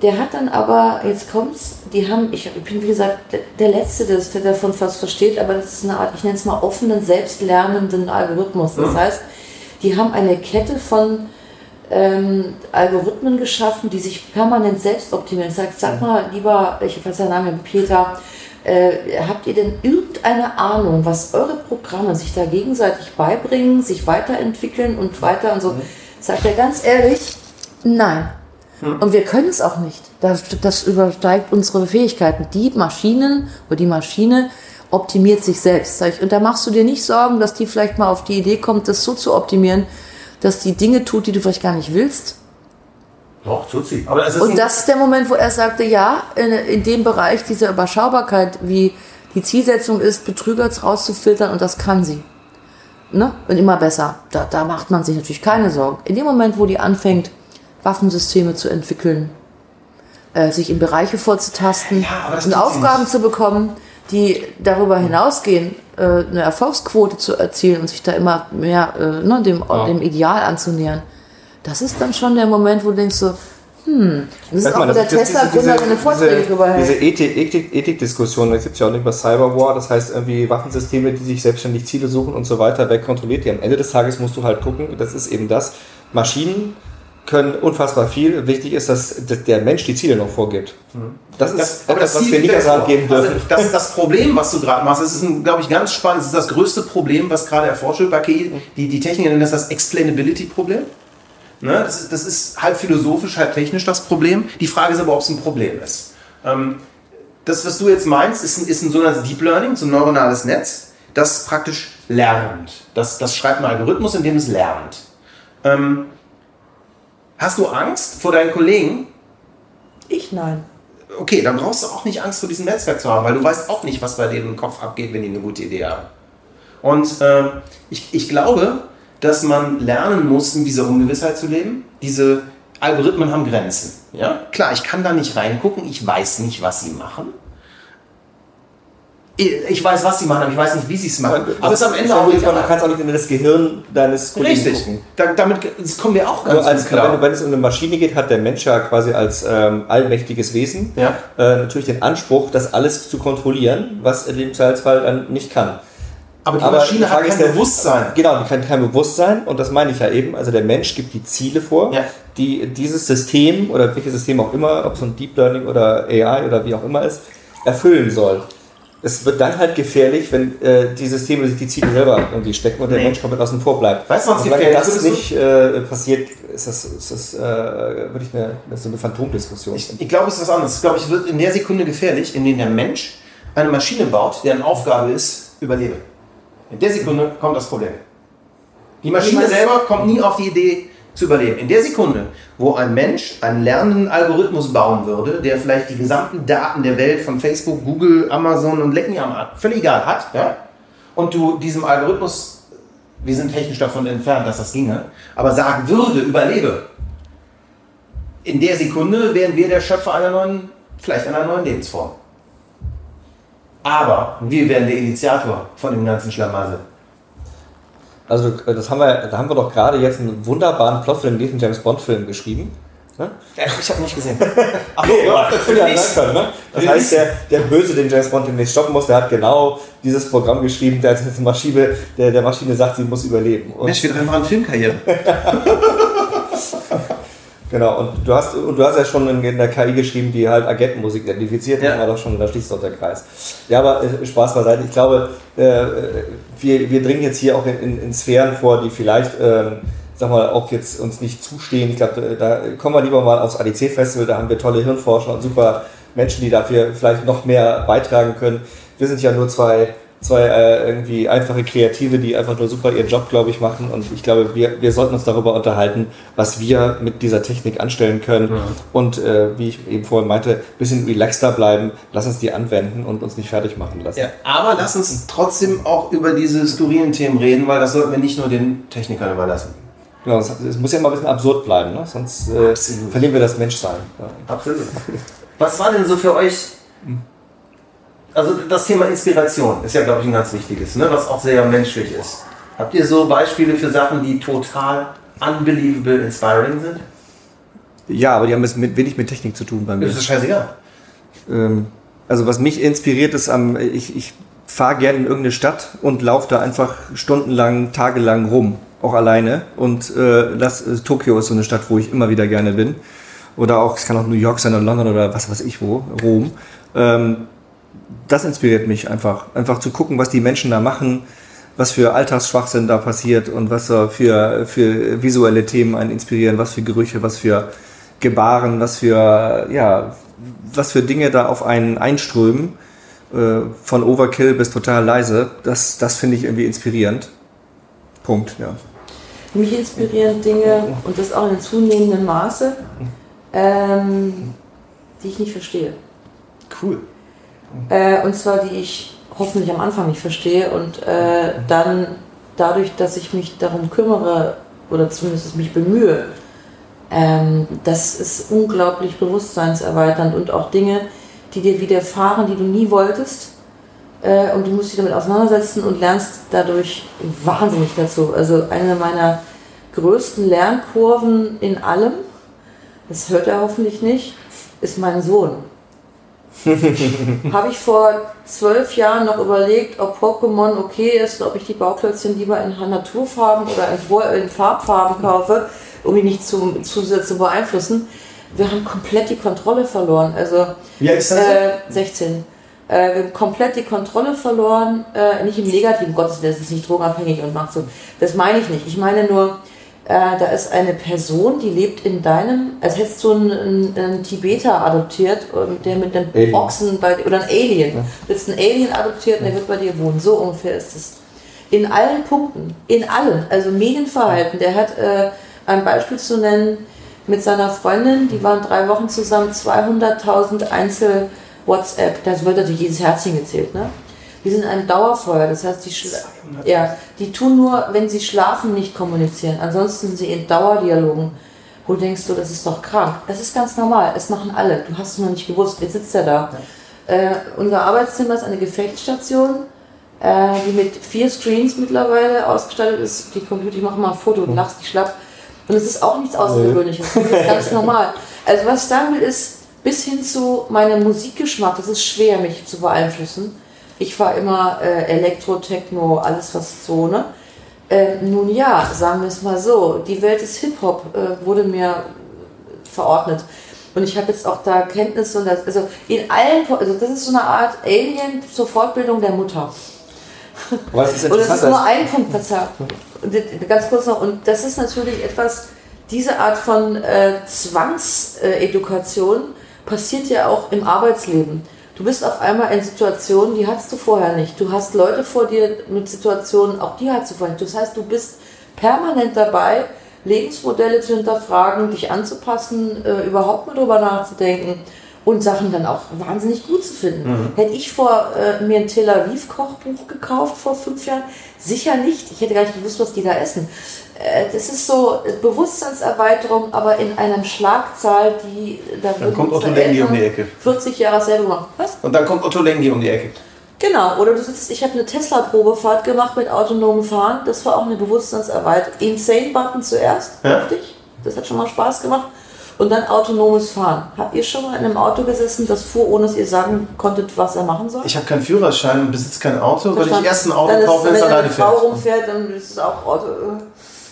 S4: Der hat dann aber, jetzt kommt's, die haben, ich bin wie gesagt der- Letzte, der das- davon was versteht, aber das ist eine Art, ich nenne es mal offenen, selbstlernenden Algorithmus. Das heißt, die haben eine Kette von ähm, Algorithmen geschaffen, die sich permanent selbst optimieren. Sag, sag mal, lieber, ich weiß der Name, Peter, äh, habt ihr denn irgendeine Ahnung, was eure Programme sich da gegenseitig beibringen, sich weiterentwickeln und weiter und so? Sagt er ganz ehrlich, nein. Und wir können es auch nicht. Das, das übersteigt unsere Fähigkeiten. Die Maschinen oder die Maschine optimiert sich selbst. Und da machst du dir nicht Sorgen, dass die vielleicht mal auf die Idee kommt, das so zu optimieren, dass die Dinge tut, die du vielleicht gar nicht willst.
S1: Doch, tut sie. Aber es ist
S4: Und das ist der Moment, wo er sagte, ja, in, in dem Bereich dieser Überschaubarkeit, wie die Zielsetzung ist, Betrüger rauszufiltern und das kann sie. Ne? Und immer besser. Da, da macht man sich natürlich keine Sorgen. In dem Moment, wo die anfängt, Waffensysteme zu entwickeln, äh, sich in Bereiche vorzutasten
S1: Ja, das
S4: und Aufgaben
S1: nicht.
S4: zu bekommen, die darüber hinausgehen, äh, eine Erfolgsquote zu erzielen und sich da immer mehr äh, ne, dem, dem Ideal anzunähern. Das ist dann schon der Moment, wo du denkst so, hm, das ist
S3: Sag
S4: auch
S3: mal,
S4: der
S3: das ist jetzt
S4: Tesla-Gründer seine Vorträge
S3: diese,
S4: drüber
S3: diese
S4: hält.
S3: Ethik, Ethik, Ethikdiskussion, da gibt es ja auch über Cyberwar, das heißt irgendwie Waffensysteme, die sich selbstständig Ziele suchen und so weiter, wer kontrolliert die? Am Ende des Tages musst du halt gucken, das ist eben das, Maschinen können unfassbar viel. Wichtig ist, dass, der Mensch die Ziele noch vorgibt. Das ist
S1: aber
S3: etwas, was wir nicht
S1: davor.
S3: geben dürfen.
S1: Also das, das Problem, was du gerade machst, das ist, ein, glaube ich, ganz spannend. Das ist das größte Problem, was gerade erforscht wird bei KI. Die, die Techniker nennen das das Explainability-Problem. Ne? Das, ist, das ist halb philosophisch, halb technisch das Problem. Die Frage ist aber, ob es ein Problem ist. Ähm, das, was du jetzt meinst, ist ein, ist ein sogenanntes Deep Learning, so ein neuronales Netz, das praktisch lernt. Das, das schreibt einen Algorithmus, in dem es lernt. Hast du Angst vor deinen Kollegen?
S4: Ich nein.
S1: Okay, dann brauchst du auch nicht Angst vor diesem Netzwerk zu haben, weil du weißt auch nicht, was bei denen im Kopf abgeht, wenn die eine gute Idee haben. Und äh, ich, ich glaube, dass man lernen muss, in dieser Ungewissheit zu leben. Diese Algorithmen haben Grenzen. Ja? Klar, ich kann da nicht reingucken, ich weiß nicht, was sie machen. Ich weiß, was sie machen, aber ich weiß nicht, wie sie es machen. Aber es ist am Ende auch
S3: Du
S1: egal.
S3: kannst auch nicht in das Gehirn deines Kollegen
S1: Richtig.
S3: gucken.
S1: Da, damit das kommen wir auch ganz
S3: Nur als,
S1: gut klar.
S3: wenn, wenn es um eine Maschine geht, hat der Mensch ja quasi als ähm, allmächtiges Wesen
S1: Ja.
S3: äh, natürlich den Anspruch, das alles zu kontrollieren, was in dem Zweifelsfall dann nicht kann.
S1: aber die
S3: aber
S1: Maschine
S3: die
S1: hat kein
S3: ist der-
S1: Bewusstsein.
S3: Genau, die kann kein Bewusstsein und das meine ich ja eben. Also der Mensch gibt die Ziele vor,
S1: Ja.
S3: die dieses System oder welches System auch immer, ob es ein Deep Learning oder AI oder wie auch immer ist, erfüllen soll. Es wird dann halt gefährlich, wenn äh, die Systeme sich die Ziele selber irgendwie stecken und der
S1: Nee.
S3: Mensch komplett außen vor bleibt.
S1: Weißt du, was gefährlich
S3: das
S1: ist?
S3: nicht äh, passiert, ist das, ist das äh, wirklich eine, das ist so eine Phantomdiskussion.
S1: Ich, ich glaube, es ist was anderes. Ich glaube, es wird in der Sekunde gefährlich, in der der Mensch eine Maschine baut, deren Aufgabe ist, überlebe. In der Sekunde kommt das Problem. Die Maschine selber kommt nie auf die Idee zu überleben. In der Sekunde, wo ein Mensch einen lernenden Algorithmus bauen würde, der vielleicht die gesamten Daten der Welt von Facebook, Google, Amazon und leck mich am Arsch, völlig egal hat, ja, und du diesem Algorithmus, wir sind technisch davon entfernt, dass das ginge, aber sagen würde, überlebe, in der Sekunde wären wir der Schöpfer einer neuen, vielleicht einer neuen Lebensform. Aber wir wären der Initiator von dem ganzen Schlamassel.
S3: Also äh, das haben wir, da haben wir doch gerade jetzt einen wunderbaren Plot für den nächsten James Bond Film geschrieben. Ne?
S1: Ich habe nicht gesehen. Ach,
S3: Nee,
S1: ja,
S3: für die anderen können, ne? Das heißt, der, der Böse, den James Bond demnächst stoppen muss, der hat genau dieses Programm geschrieben, der, eine Maschine, der der Maschine sagt, sie muss überleben. Und,
S1: Mensch, wir einfach eine Filmkarriere.
S3: genau, und du hast und du hast ja schon in, der KI geschrieben, die halt Agentenmusik identifiziert,
S1: Ja.
S3: war doch schon, da schließt doch der Kreis. Ja, aber äh, Spaß beiseite. Ich glaube, äh, wir, wir dringen jetzt hier auch in, in, in Sphären vor, die vielleicht, ähm, sag mal, auch jetzt uns nicht zustehen. Ich glaube, da kommen wir lieber mal aufs ADC-Festival, da haben wir tolle Hirnforscher und super Menschen, die dafür vielleicht noch mehr beitragen können. Wir sind ja nur zwei, zwei äh, irgendwie einfache Kreative, die einfach nur super ihren Job, glaube ich, machen. Und ich glaube, wir, wir sollten uns darüber unterhalten, was wir mit dieser Technik anstellen können. Und äh, wie ich eben vorhin meinte, ein bisschen relaxter bleiben, lass uns die anwenden und uns nicht fertig machen lassen.
S1: Ja, aber lass uns trotzdem auch über diese skurrilen Themen reden, weil das sollten wir nicht nur den Technikern überlassen.
S3: Genau, es, muss ja mal ein bisschen absurd bleiben, ne? sonst äh, verlieren wir das Menschsein. Ja.
S1: Absolut. Was war denn so für euch? Also das Thema Inspiration ist ja, glaube ich, ein ganz wichtiges, ne? was auch sehr menschlich ist. Habt ihr so Beispiele für Sachen, die total unbelievable inspiring sind?
S3: ja, aber die haben es mit, wenig mit Technik zu tun bei mir.
S1: Das ist scheißegal.
S3: Ähm, also was mich inspiriert ist, am, ich, ich fahre gerne in irgendeine Stadt und laufe da einfach stundenlang, tagelang rum, auch alleine. Und äh, das, äh, Tokio ist so eine Stadt, wo ich immer wieder gerne bin. Oder auch, es kann auch New York sein oder London oder was weiß ich wo, Rom. Ähm, das inspiriert mich einfach. Einfach zu gucken, was die Menschen da machen, was für Alltagsschwachsinn da passiert und was da für, für visuelle Themen einen inspirieren, was für Gerüche, was für Gebaren, was für, ja, was für Dinge da auf einen einströmen. Äh, von Overkill bis total leise. Das, das finde ich irgendwie inspirierend. Punkt, ja.
S4: Mich inspirieren Dinge, und das auch in zunehmendem Maße, ähm, die ich nicht verstehe.
S1: Cool.
S4: Äh, und zwar die ich hoffentlich am Anfang nicht verstehe und äh, dann dadurch, dass ich mich darum kümmere oder zumindest mich bemühe, ähm, das ist unglaublich bewusstseinserweiternd und auch Dinge, die dir widerfahren, die du nie wolltest. Äh, und du musst dich damit auseinandersetzen und lernst dadurch wahnsinnig dazu. Also eine meiner größten Lernkurven in allem, das hört er hoffentlich nicht, ist mein Sohn. Habe ich vor zwölf Jahren noch überlegt, ob Pokémon okay ist, ob ich die Bauklötzchen lieber in Naturfarben oder in, Farbfarben kaufe, um ihn nicht zu, zu sehr zu beeinflussen. Wir haben komplett die Kontrolle verloren. Also
S1: alt ist das?
S4: äh, 16. Äh, wir haben komplett die Kontrolle verloren, äh, nicht im Negativen, Gottes Willen, es ist nicht drogenabhängig und macht so. Das meine ich nicht. Ich meine nur, Äh, da ist eine Person, die lebt in deinem, als hättest du einen, einen, einen Tibeter adoptiert, äh, der mit einem
S3: Alien.
S4: Ochsen bei dir, oder ein Alien. Du hast einen Alien adoptiert und der wird bei dir wohnen. So ungefähr ist es. In allen Punkten, in allen, also Medienverhalten. Der hat äh, ein Beispiel zu nennen mit seiner Freundin, die waren drei Wochen zusammen, 200.000 Einzel-WhatsApp, das wird natürlich jedes Herzchen gezählt, ne? Die sind ein Dauerfeuer, das heißt, die, ja, die tun nur, wenn sie schlafen, nicht kommunizieren. Ansonsten sind sie in Dauerdialogen. Wo denkst du, das ist doch krank? Das ist ganz normal, es machen alle. Du hast es noch nicht gewusst, jetzt sitzt er da. Äh, unser Arbeitszimmer ist eine Gefechtsstation, äh, die mit vier Screens mittlerweile ausgestattet ist. Die Computer, ich mache mal ein Foto und lachst dich schlapp. Und es ist auch nichts Außergewöhnliches. Das ist ganz normal. Also was ich sagen will ist, bis hin zu meinem Musikgeschmack, das ist schwer, mich zu beeinflussen. Ich war immer äh, Elektro, Techno, alles was so, ne? Äh, nun ja, sagen wir es mal so, die Welt des Hip-Hop äh, wurde mir verordnet. Und ich habe jetzt auch da Kenntnisse und das, also in allen, also das ist so eine Art Alien zur Fortbildung der Mutter.
S3: Aber es ist
S4: Und das ist nur ein Punkt verzerrt. Das- ganz kurz noch, und das ist natürlich etwas, diese Art von äh, Zwangsedukation passiert ja auch im Arbeitsleben. Du bist auf einmal in Situationen, die hattest du vorher nicht. Du hast Leute vor dir mit Situationen, auch die hattest du vorher nicht. Das heißt, du bist permanent dabei, Lebensmodelle zu hinterfragen, dich anzupassen, äh, überhaupt mal drüber nachzudenken und Sachen dann auch wahnsinnig gut zu finden. Hätte ich vor äh, mir ein Tel Aviv Kochbuch gekauft vor fünf Jahren? Sicher nicht. Ich hätte gar nicht gewusst, was die da essen. Äh, das ist so äh, Bewusstseinserweiterung, aber in einer Schlagzahl, die da würden
S1: kommt Otto Lengi um die Ecke.
S4: 40 Jahre selber gemacht. Was?
S1: Und dann kommt Otto Lengi um die Ecke.
S4: Genau, oder du sitzt, ich habe eine Tesla-Probefahrt gemacht mit autonomem Fahren. Das war auch eine Bewusstseinserweiterung. Insane-Button zuerst,
S1: Ja.
S4: Das hat schon mal Spaß gemacht. Und dann autonomes Fahren. Habt ihr schon mal in einem Auto gesessen, das fuhr, ohne dass ihr sagen konntet, was er machen soll?
S1: Ich habe keinen Führerschein und besitze kein Auto, weil ich erst ein Auto
S4: Dann
S1: kaufe, wenn es
S4: wenn
S1: alleine
S4: eine Frau
S1: fährt.
S4: rumfährt, dann ist es auch Auto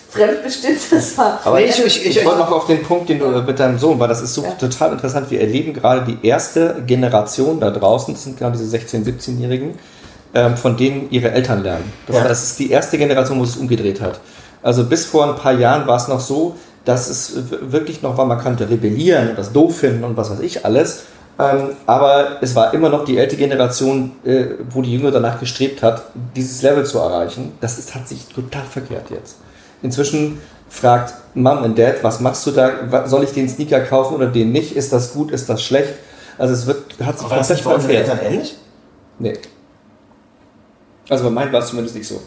S4: fremdbestimmt. Das war
S3: aber ich,
S1: ich-
S3: ich,
S1: ich-
S3: wollte noch auf den Punkt, den du äh, mit deinem Sohn, weil das ist so
S4: Ja.
S3: total interessant. Wir erleben gerade die erste Generation da draußen, das sind gerade diese 16-, 17-Jährigen, ähm, von denen ihre Eltern lernen. Das,
S1: Ja.
S3: das ist die erste Generation, wo es umgedreht hat. Also bis vor ein paar Jahren war es noch so, dass es wirklich noch war, man konnte rebellieren und das doof finden und was weiß ich alles. Ähm, aber es war immer noch die ältere Generation, äh, wo die Jüngere danach gestrebt hat, dieses Level zu erreichen. Das ist, hat sich total verkehrt jetzt. Inzwischen fragt Mom und Dad, was machst du da? Soll ich den Sneaker kaufen oder den nicht? Ist das gut? Ist das schlecht? Also es wird, hat sich
S1: War das nicht bei unseren. Eltern ähnlich?
S3: Nee. Also bei meinen war es zumindest nicht so.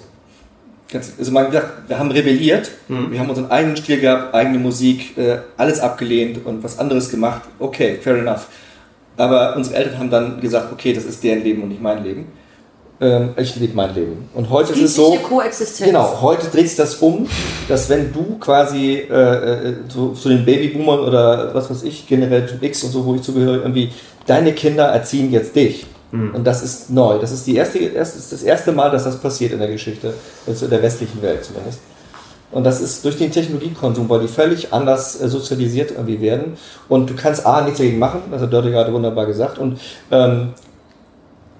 S3: Also man gesagt, wir haben rebelliert, wir haben unseren eigenen Stil gehabt, eigene Musik, äh, alles abgelehnt und was anderes gemacht. Okay, fair enough. Aber unsere Eltern haben dann gesagt, okay, das ist deren Leben und nicht mein Leben. Ähm, ich lebe mein Leben. Und heute ist es so.
S4: Koexistenz.
S3: Genau, heute dreht sich das um, dass wenn du quasi äh, äh, zu, zu den Babyboomern oder was weiß ich, Generation X und so, wo ich zugehöre, irgendwie, deine Kinder erziehen jetzt dich. Und das ist neu. Das ist, die erste, erst, ist das erste Mal, dass das passiert in der Geschichte, also in der westlichen Welt zumindest. Und das ist durch den Technologiekonsum, weil die völlig anders äh, sozialisiert irgendwie werden. Und du kannst A, nichts dagegen machen, das hat Dörte gerade wunderbar gesagt. Und, ähm,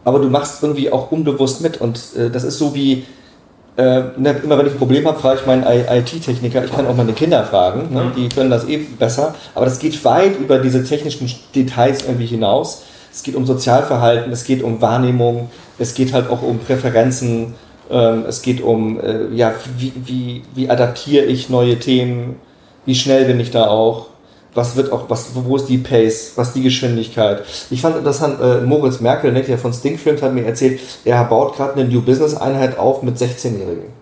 S3: aber du machst irgendwie auch unbewusst mit. Und äh, das ist so wie, äh, ne, immer wenn ich ein Problem habe, frage ich meinen IT-Techniker. Ich kann auch meine Kinder fragen, ne? die können das eh besser. Aber das geht weit über diese technischen Details irgendwie hinaus. Es geht um Sozialverhalten, es geht um Wahrnehmung, es geht halt auch um Präferenzen, ähm, es geht um, äh, ja, wie, wie, wie adaptiere ich neue Themen, wie schnell bin ich da auch, was wird auch, was, wo ist die Pace, was die Geschwindigkeit. Ich fand interessant, äh, Moritz Merkel, ne, der von Stinkfilms, hat mir erzählt, er baut gerade eine New Business Einheit auf mit 16-Jährigen,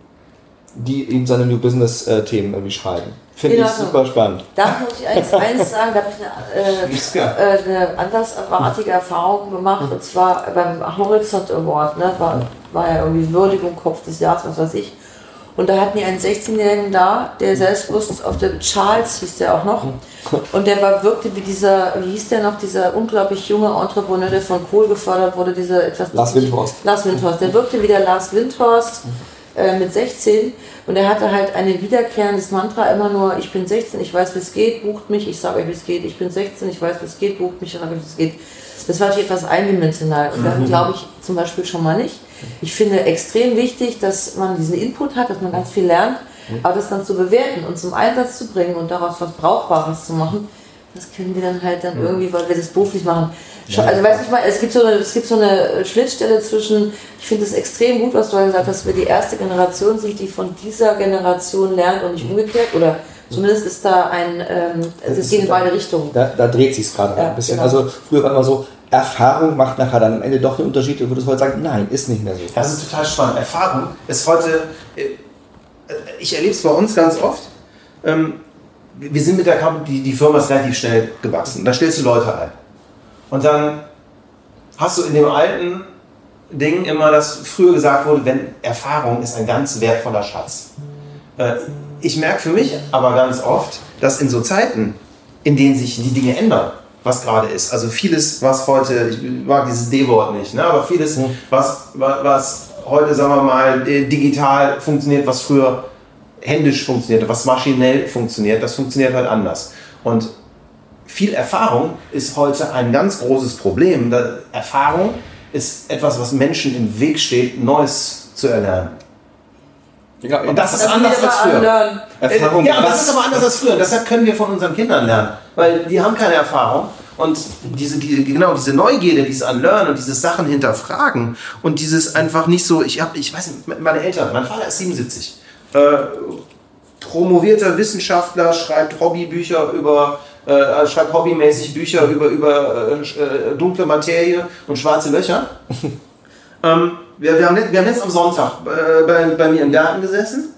S3: die ihm seine New Business äh, Themen irgendwie schreiben. Finde
S4: In
S3: ich super spannend.
S4: Da muss ich eins, eins sagen, da habe ich eine, äh, äh, eine andersartige Erfahrung gemacht. Und zwar beim Horizont Award, ne, war, war ja irgendwie Würdigung, Kopf des Jahres, was weiß ich. Und da hatten die einen 16-Jährigen da, der selbstbewusst auf der Charles hieß der auch noch. Und der war, wirkte wie dieser, wie hieß der noch, dieser unglaublich junge Entrepreneur, der von Kohl gefördert wurde, dieser etwas.
S3: Lars Windhorst.
S4: Lars Windhorst. Der wirkte wie der Lars Windhorst äh, mit 16 und er hatte halt ein wiederkehrendes Mantra immer nur, ich bin 16, ich weiß, wie es geht, bucht mich, ich sage euch, wie es geht, ich bin 16, ich weiß, wie es geht, bucht mich, ich sage euch, wie es geht. Das war natürlich etwas eindimensional und daran glaube ich zum Beispiel schon mal nicht. Ich finde extrem wichtig, dass man diesen Input hat, dass man ganz viel lernt, Aber das dann zu bewerten und zum Einsatz zu bringen und daraus was Brauchbares zu machen, das können wir dann halt dann irgendwie, weil wir das beruflich machen. Also weißt du, ich meine, es gibt so eine, es gibt so eine Schnittstelle zwischen, ich finde es extrem gut, was du gesagt hast, dass wir die erste Generation sind, die von dieser Generation lernt und nicht umgekehrt. Oder zumindest ist da ein, ähm, also es geht in beide Richtungen.
S3: Da, da dreht sich gerade
S4: Ja,
S3: ein bisschen.
S4: genau.
S3: Also früher war immer so, Erfahrung macht nachher dann am Ende doch den Unterschied. Du würdest heute sagen, nein, ist nicht mehr so.
S1: Das ist total spannend. Erfahrung ist heute, äh, ich erlebe es bei uns ganz oft. Ähm, Wir sind mit der Company, die Firma ist relativ schnell gewachsen. Da stellst du Leute ein. Und dann hast du in dem alten Ding immer, dass früher gesagt wurde, wenn Erfahrung ist ein ganz wertvoller Schatz. Äh, Ich merke für mich aber ganz oft, dass in so Zeiten, in denen sich die Dinge ändern, was gerade ist, also vieles, was heute, ich mag dieses D-Wort nicht, ne, aber vieles, was, wa- was heute, sagen wir mal, äh, digital funktioniert, was früher händisch funktioniert, was maschinell funktioniert, das funktioniert halt anders. Und viel Erfahrung ist heute ein ganz großes Problem. Erfahrung ist etwas, was Menschen im Weg steht, Neues zu erlernen.
S3: Ja,
S1: Und das ist
S4: Das
S1: anders
S4: wieder
S1: als früher.
S3: Erfahrung,
S1: ja, das ist aber anders als früher. Deshalb können wir von unseren Kindern lernen, weil die haben keine Erfahrung. Und diese, die, genau, diese Neugierde, dieses Anlernen und dieses Sachen hinterfragen und dieses einfach nicht so, ich habe, ich weiß nicht, meine Eltern, mein Vater ist 77, äh, promovierter Wissenschaftler, schreibt Hobbybücher über, äh, schreibt hobbymäßig Bücher über, über äh, äh, dunkle Materie und schwarze Löcher. ähm, wir, wir, haben, wir haben jetzt am Sonntag äh, bei, bei mir im Garten gesessen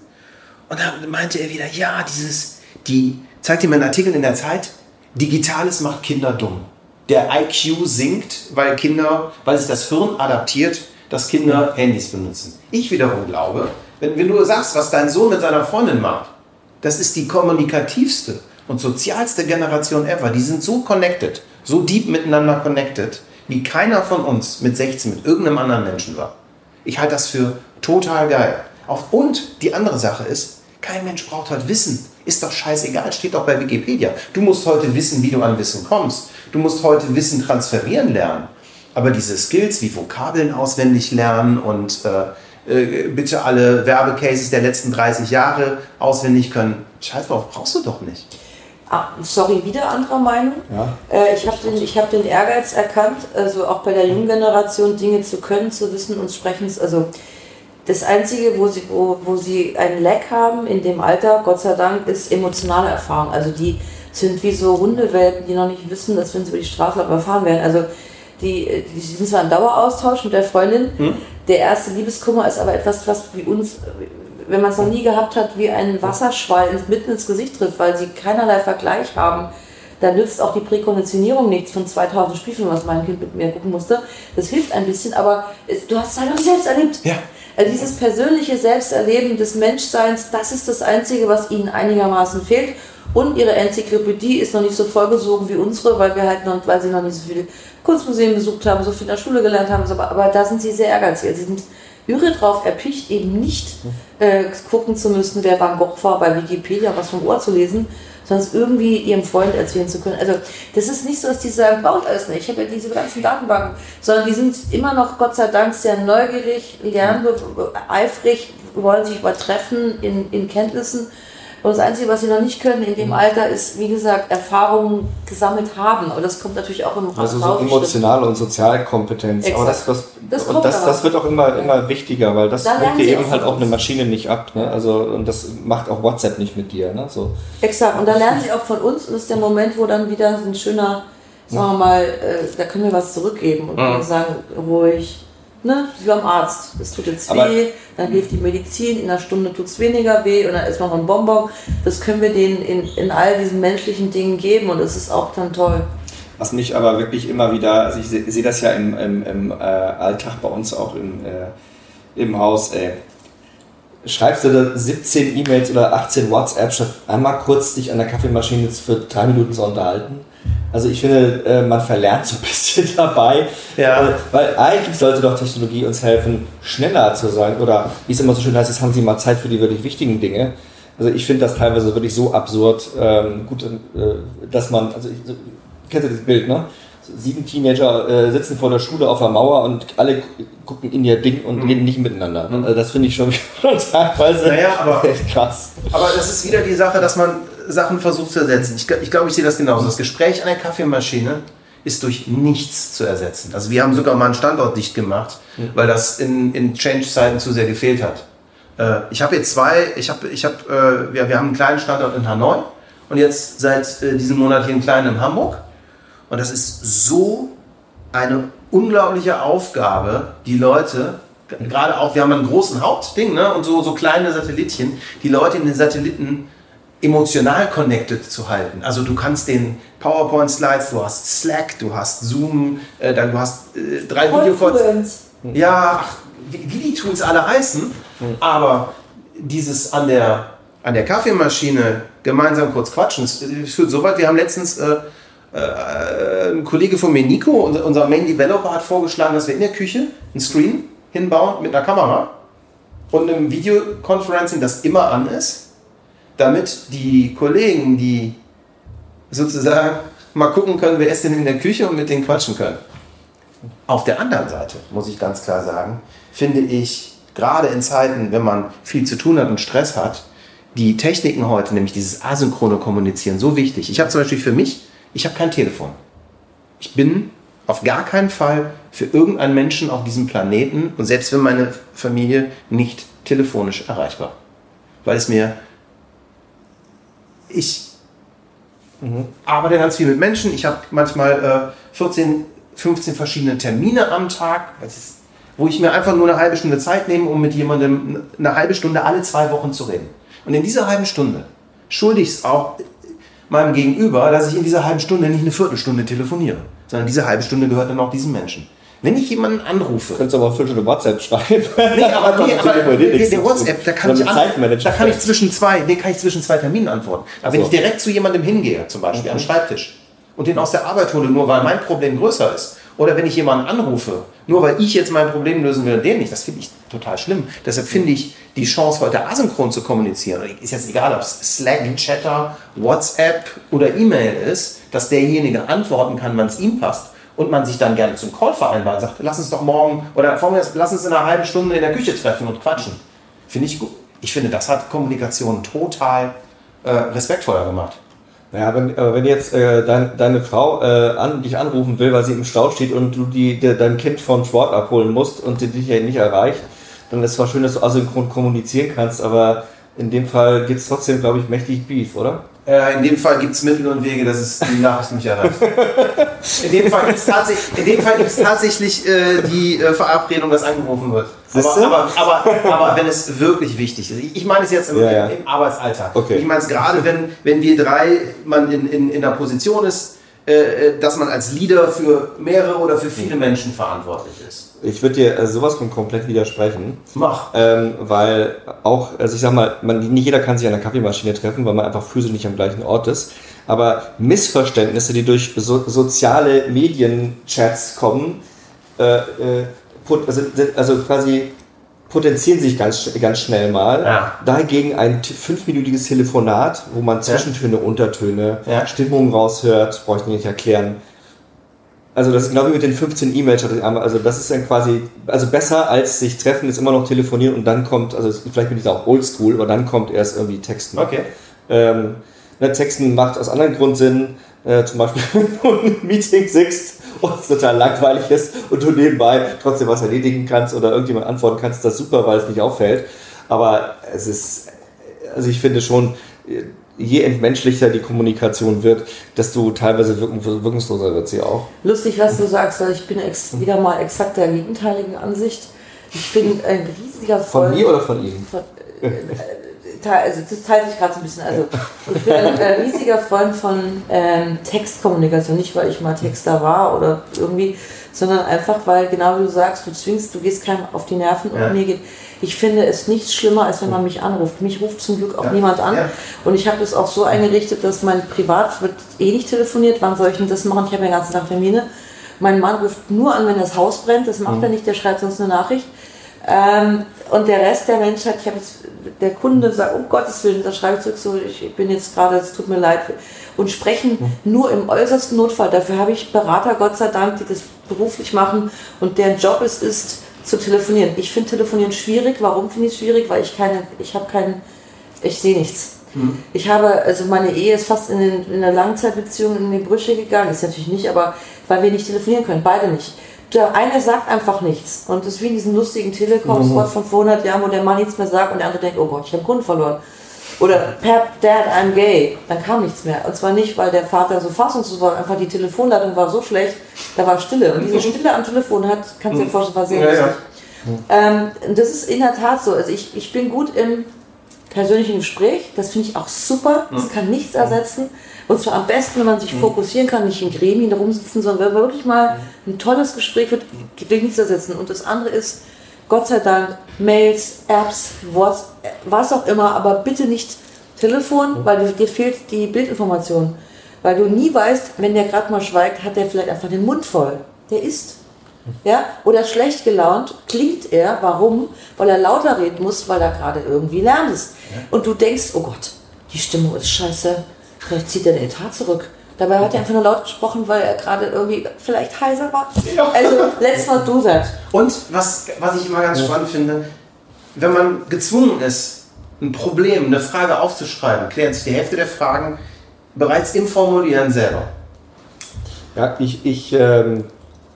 S1: und da meinte er wieder, ja, dieses, die, zeigt ihm einen Artikel in der Zeit, Digitales macht Kinder dumm. Der IQ sinkt, weil Kinder, weil sich das Hirn adaptiert, dass Kinder Handys benutzen. Ich wiederum glaube, wenn, wenn du sagst, was dein Sohn mit seiner Freundin macht, das ist die kommunikativste und sozialste Generation ever. Die sind so connected, so deep miteinander connected, wie keiner von uns mit 16 mit irgendeinem anderen Menschen war. Ich halte das für total geil. Auch, und die andere Sache ist, kein Mensch braucht halt Wissen. Ist doch scheißegal, steht doch bei Wikipedia. Du musst heute wissen, wie du an Wissen kommst. Du musst heute Wissen transferieren lernen. Aber diese Skills wie Vokabeln auswendig lernen und äh, äh, bitte alle Werbecases der letzten 30 Jahre auswendig können, scheiß drauf, brauchst du doch nicht.
S4: Ah, sorry, wieder anderer Meinung.
S3: Ja.
S4: Äh, ich habe den, ich hab den Ehrgeiz erkannt, also auch bei der jungen Generation Dinge zu können, zu wissen und sprechen. Also das Einzige, wo sie, wo, wo sie einen Lack haben in dem Alter, Gott sei Dank, ist emotionale Erfahrung. Also die sind wie so Hundewelpen, die noch nicht wissen, dass wenn sie über die Straße laufen, erfahren werden. Also die, die sind zwar im Daueraustausch mit der Freundin, der erste Liebeskummer ist aber etwas, was wie uns, wenn man es noch nie gehabt hat, wie ein Wasserschwall ins, mitten ins Gesicht trifft, weil sie keinerlei Vergleich haben. Da nützt auch die Präkonditionierung nichts von 2000 Spielfilmen, was mein Kind mit mir gucken musste. Das hilft ein bisschen, aber du hast es halt nicht selbst erlebt.
S1: Ja.
S4: Also dieses persönliche Selbsterleben des Menschseins, das ist das Einzige, was ihnen einigermaßen fehlt. Und ihre Enzyklopädie ist noch nicht so vollgesogen wie unsere, weil wir halt noch, weil sie noch nicht so viele Kunstmuseen besucht haben, so viel in der Schule gelernt haben. Aber, aber da sind sie sehr ehrgeizig. Also sie sind irre drauf erpicht, eben nicht äh, gucken zu müssen, wer Van Gogh war, bei Wikipedia was vom Ohr zu lesen, sondern es irgendwie ihrem Freund erzählen zu können. Also das ist nicht so, dass die sagen, braucht alles nicht. Ich habe ja diese ganzen Datenbanken, sondern die sind immer noch, Gott sei Dank, sehr neugierig, lerneifrig, wollen sich übertreffen in, in Kenntnissen. Und das Einzige, was sie noch nicht können in dem
S3: Mhm.
S4: Alter, ist, wie gesagt, Erfahrungen gesammelt haben. Aber das kommt natürlich auch im
S3: Also so emotionale und Sozialkompetenz. Aber das,
S4: Exakt.
S3: das, und
S4: kommt
S3: das, das wird auch immer, immer wichtiger, weil das nimmt dir eben halt auch eine. Maschine nicht ab. Ne? Also, und das macht auch WhatsApp nicht mit dir. Ne? So.
S4: Exakt, und da lernen sie auch von uns und das ist der Moment, wo dann wieder ein schöner, sagen wir mal, äh, da können wir was zurückgeben und können sagen, ruhig, ne, wie beim Arzt, es tut jetzt
S3: Aber-
S4: weh, dann hilft die Medizin, in einer Stunde tut es weniger weh und dann ist noch ein Bonbon. Das können wir denen in, in all diesen menschlichen Dingen geben und das ist auch dann toll.
S3: Was mich aber wirklich immer wieder, also ich se- sehe das ja im, im, im äh, Alltag bei uns auch im, äh, im Haus, ey. Schreibst du da 17 E-Mails oder 18 WhatsApp, statt einmal kurz dich an der Kaffeemaschine für drei Minuten zu unterhalten? Also ich finde, äh, man verlernt so ein bisschen dabei.
S1: Ja.
S3: Äh, Weil eigentlich sollte doch Technologie uns helfen, schneller zu sein. Oder wie es immer so schön heißt, jetzt haben sie mal Zeit für die wirklich wichtigen Dinge. Also ich finde das teilweise wirklich so absurd, ähm, gut, äh, dass man, also ich, so, kennt ihr das Bild, ne? sieben Teenager äh, sitzen vor der Schule auf der Mauer und alle gucken in ihr Ding und reden nicht miteinander. Also das finde ich schon teilweise
S1: Naja, aber-
S3: echt krass.
S1: Aber das ist wieder die Sache, dass man Sachen versucht zu ersetzen. Ich, ich glaube, ich sehe das genauso. Das Gespräch an der Kaffeemaschine ist durch nichts zu ersetzen. Also wir haben sogar mal einen Standort dicht gemacht, weil das in, in Change-Zeiten zu sehr gefehlt hat. Äh, ich habe jetzt zwei, ich habe, ich habe, äh, wir, wir haben einen kleinen Standort in Hanoi und jetzt seit äh, diesem Monat hier einen kleinen in Hamburg. Und das ist so eine unglaubliche Aufgabe, die Leute, gerade auch, wir haben einen großen Hauptding ne, und so, so kleine Satellitchen, die Leute in den Satelliten emotional connected zu halten. Also du kannst den PowerPoint-Slides, du hast Slack, du hast Zoom, äh, dann du hast äh, drei Videocalls.
S4: Confluence.
S1: Ja, ach, wie, wie die Tools alle heißen, aber dieses an der, an der Kaffeemaschine gemeinsam kurz quatschen, es es führt so weit, wir haben letztens, äh, äh, ein Kollege von mir, Nico, unser, unser Main Developer, hat vorgeschlagen, dass wir in der Küche einen Screen hinbauen mit einer Kamera und einem Videoconferencing, das immer an ist, damit die Kollegen, die sozusagen mal gucken können, wer ist denn in der Küche und mit denen quatschen können. Auf der anderen Seite, muss ich ganz klar sagen, finde ich, gerade in Zeiten, wenn man viel zu tun hat und Stress hat, die Techniken heute, nämlich dieses asynchrone Kommunizieren, so wichtig. Ich habe zum Beispiel für mich, ich habe kein Telefon. Ich bin auf gar keinen Fall für irgendeinen Menschen auf diesem Planeten und selbst für meine Familie nicht telefonisch erreichbar. Weil es mir, ich arbeite ganz viel mit Menschen. Ich habe manchmal äh, 14, 15 verschiedene Termine am Tag, ist, wo ich mir einfach nur eine halbe Stunde Zeit nehme, um mit jemandem eine halbe Stunde alle zwei Wochen zu reden. Und in dieser halben Stunde schulde ich es auch meinem Gegenüber, dass ich in dieser halben Stunde nicht eine Viertelstunde telefoniere, sondern diese halbe Stunde gehört dann auch diesem Menschen. Wenn ich jemanden anrufe,
S3: Du könntest aber für eine WhatsApp schreiben.
S1: Nee, aber, nee, aber der, der. WhatsApp, da kann, ich an, da kann ich zwischen zwei, nee, kann ich zwischen zwei Terminen antworten. Aber wenn
S3: so.
S1: ich direkt zu jemandem hingehe, zum Beispiel am Schreibtisch, und den aus der Arbeit hole, nur weil mein Problem größer ist, oder wenn ich jemanden anrufe, nur weil ich jetzt mein Problem lösen will, und den nicht, das finde ich total schlimm. Deshalb finde ich die Chance, heute asynchron zu kommunizieren, ist jetzt egal, ob es Slack, Chatter, WhatsApp oder E-Mail ist, dass derjenige antworten kann, wann es ihm passt und man sich dann gerne zum Call vereinbart, sagt, lass uns doch morgen oder aus, lass uns in einer halben Stunde in der Küche treffen und quatschen. Finde ich gut. Ich finde, das hat Kommunikation total äh, respektvoller gemacht.
S3: Ja, wenn, aber wenn jetzt äh, dein, deine Frau äh, an, dich anrufen will, weil sie im Stau steht und du die, de, dein Kind vom Sport abholen musst und sie dich ja nicht erreicht, dann ist es zwar schön, dass du asynchron kommunizieren kannst, aber in dem Fall gibt es trotzdem, glaube ich, mächtig Beef, oder?
S1: Äh, in dem Fall gibt es Mittel und Wege, dass es die Nachricht nicht erreicht. In dem Fall gibt es tatsächlich, äh, die äh, Verabredung, dass angerufen wird. Aber, aber, aber, aber wenn es wirklich wichtig ist. Ich, meine es jetzt im,
S3: Ja, ja.
S1: im Arbeitsalltag.
S3: Okay.
S1: Ich meine es gerade, wenn, wenn wir drei, man in, in, in einer Position ist, äh, dass man als Leader für mehrere oder für viele Menschen verantwortlich ist.
S3: Ich würde dir äh, sowas von komplett widersprechen.
S1: Mach.
S3: Ähm, weil auch, also ich sag mal, man, nicht jeder kann sich an der Kaffeemaschine treffen, weil man einfach physisch nicht am gleichen Ort ist. Aber Missverständnisse, die durch so, soziale Medienchats kommen, äh, äh, also, also quasi potenzieren sich ganz, ganz schnell mal.
S1: Ja.
S3: Dagegen ein fünfminütiges Telefonat, wo man Zwischentöne, Untertöne,
S1: Ja.
S3: Stimmung raushört, brauche ich nicht erklären. Also das ist genau wie mit den 15 E-Mails. Also das ist dann quasi, also besser als sich treffen ist immer noch telefonieren und dann kommt, also vielleicht bin ich da auch oldschool, aber dann kommt erst irgendwie Texten.
S1: Okay.
S3: Ähm, ne, Texten macht aus anderen Grund Sinn, äh, zum Beispiel wenn du in einem Meeting sitzt und es total langweilig ist und du nebenbei trotzdem was erledigen kannst oder irgendjemand antworten kannst, ist das super, weil es nicht auffällt. Aber es ist, also ich finde schon, je entmenschlicher die Kommunikation wird, desto teilweise wirkungsloser wird sie auch.
S4: Lustig, was du sagst, weil ich bin wieder mal exakt der gegenteiligen Ansicht. Ich bin ein riesiger
S3: Von
S4: Freund.
S3: mir oder von Ihnen?
S4: Von, äh, also das teilt sich gerade so ein bisschen. Also ich bin ein äh, riesiger Freund von ähm, Textkommunikation, nicht weil ich mal Texter war oder irgendwie, sondern einfach weil genau wie du sagst, du zwingst, du gehst keinem auf die Nerven
S1: Ja.
S4: und mir geht. Ich finde es nichts schlimmer, als wenn man mich anruft. Mich ruft zum Glück auch
S1: Ja.
S4: niemand an.
S1: Ja.
S4: Und ich habe das auch so eingerichtet, dass mein Privat wird eh nicht telefoniert. Wann soll ich denn das machen? Ich habe ja den ganzen Tag Termine. Mein Mann ruft nur an, wenn das Haus brennt. Das macht er nicht, der schreibt sonst eine Nachricht. Ähm, Und der Rest der Menschheit, ich habe jetzt, der Kunde sagt, um Gottes Willen, da schreibe ich zurück, so, ich bin jetzt gerade, es tut mir leid. Und sprechen nur im äußersten Notfall. Dafür habe ich Berater, Gott sei Dank, die das beruflich machen und deren Job es ist, zu telefonieren. Ich finde Telefonieren schwierig. Warum finde ich es schwierig? Weil ich keine, ich habe keinen, ich sehe nichts. Ich habe, also meine Ehe ist fast in, den, in einer Langzeitbeziehung in die Brüche gegangen. Ist natürlich nicht, aber weil wir nicht telefonieren können, beide nicht. Der eine sagt einfach nichts. Und das ist wie in diesem lustigen Telekom-Spot von vor 100 Jahren, wo der Mann nichts mehr sagt und der andere denkt, oh Gott, ich habe einen Kunden verloren. Oder Pap, Dad, I'm gay. Dann kam nichts mehr. Und zwar nicht, weil der Vater so fassungslos war, einfach die Telefonleitung war so schlecht, da war Stille. Und diese Stille am Telefon hat, kannst du dir vorstellen, war sehr
S1: Ja, ja.
S4: lustig. Ähm, das ist in der Tat so. Also ich, ich bin gut im persönlichen Gespräch. Das finde ich auch super. Das kann nichts ersetzen. Und zwar am besten, wenn man sich fokussieren kann, nicht in Gremien rumsitzen, sondern wenn wirklich mal ein tolles Gespräch wird, gibt nichts ersetzen. Und das andere ist, Gott sei Dank, Mails, Apps, Whats, was auch immer, aber bitte nicht Telefon, weil dir- fehlt die Bildinformation. Weil du nie weißt, wenn der gerade mal schweigt, hat der vielleicht einfach den Mund voll. Der isst. Ja? Oder schlecht gelaunt klingt er. Warum? Weil er lauter reden muss, weil er gerade irgendwie lernt ist. Und du denkst, oh Gott, die Stimmung ist scheiße. Vielleicht zieht er den Etat zurück. Dabei hat er einfach nur laut gesprochen, weil er gerade irgendwie vielleicht heiser war. Also, let's not do that.
S1: Und was, was ich immer ganz spannend finde, wenn man gezwungen ist, ein Problem, eine Frage aufzuschreiben, klären sich die Hälfte der Fragen bereits im Formulieren selber.
S3: Ja, ich, ich, ähm,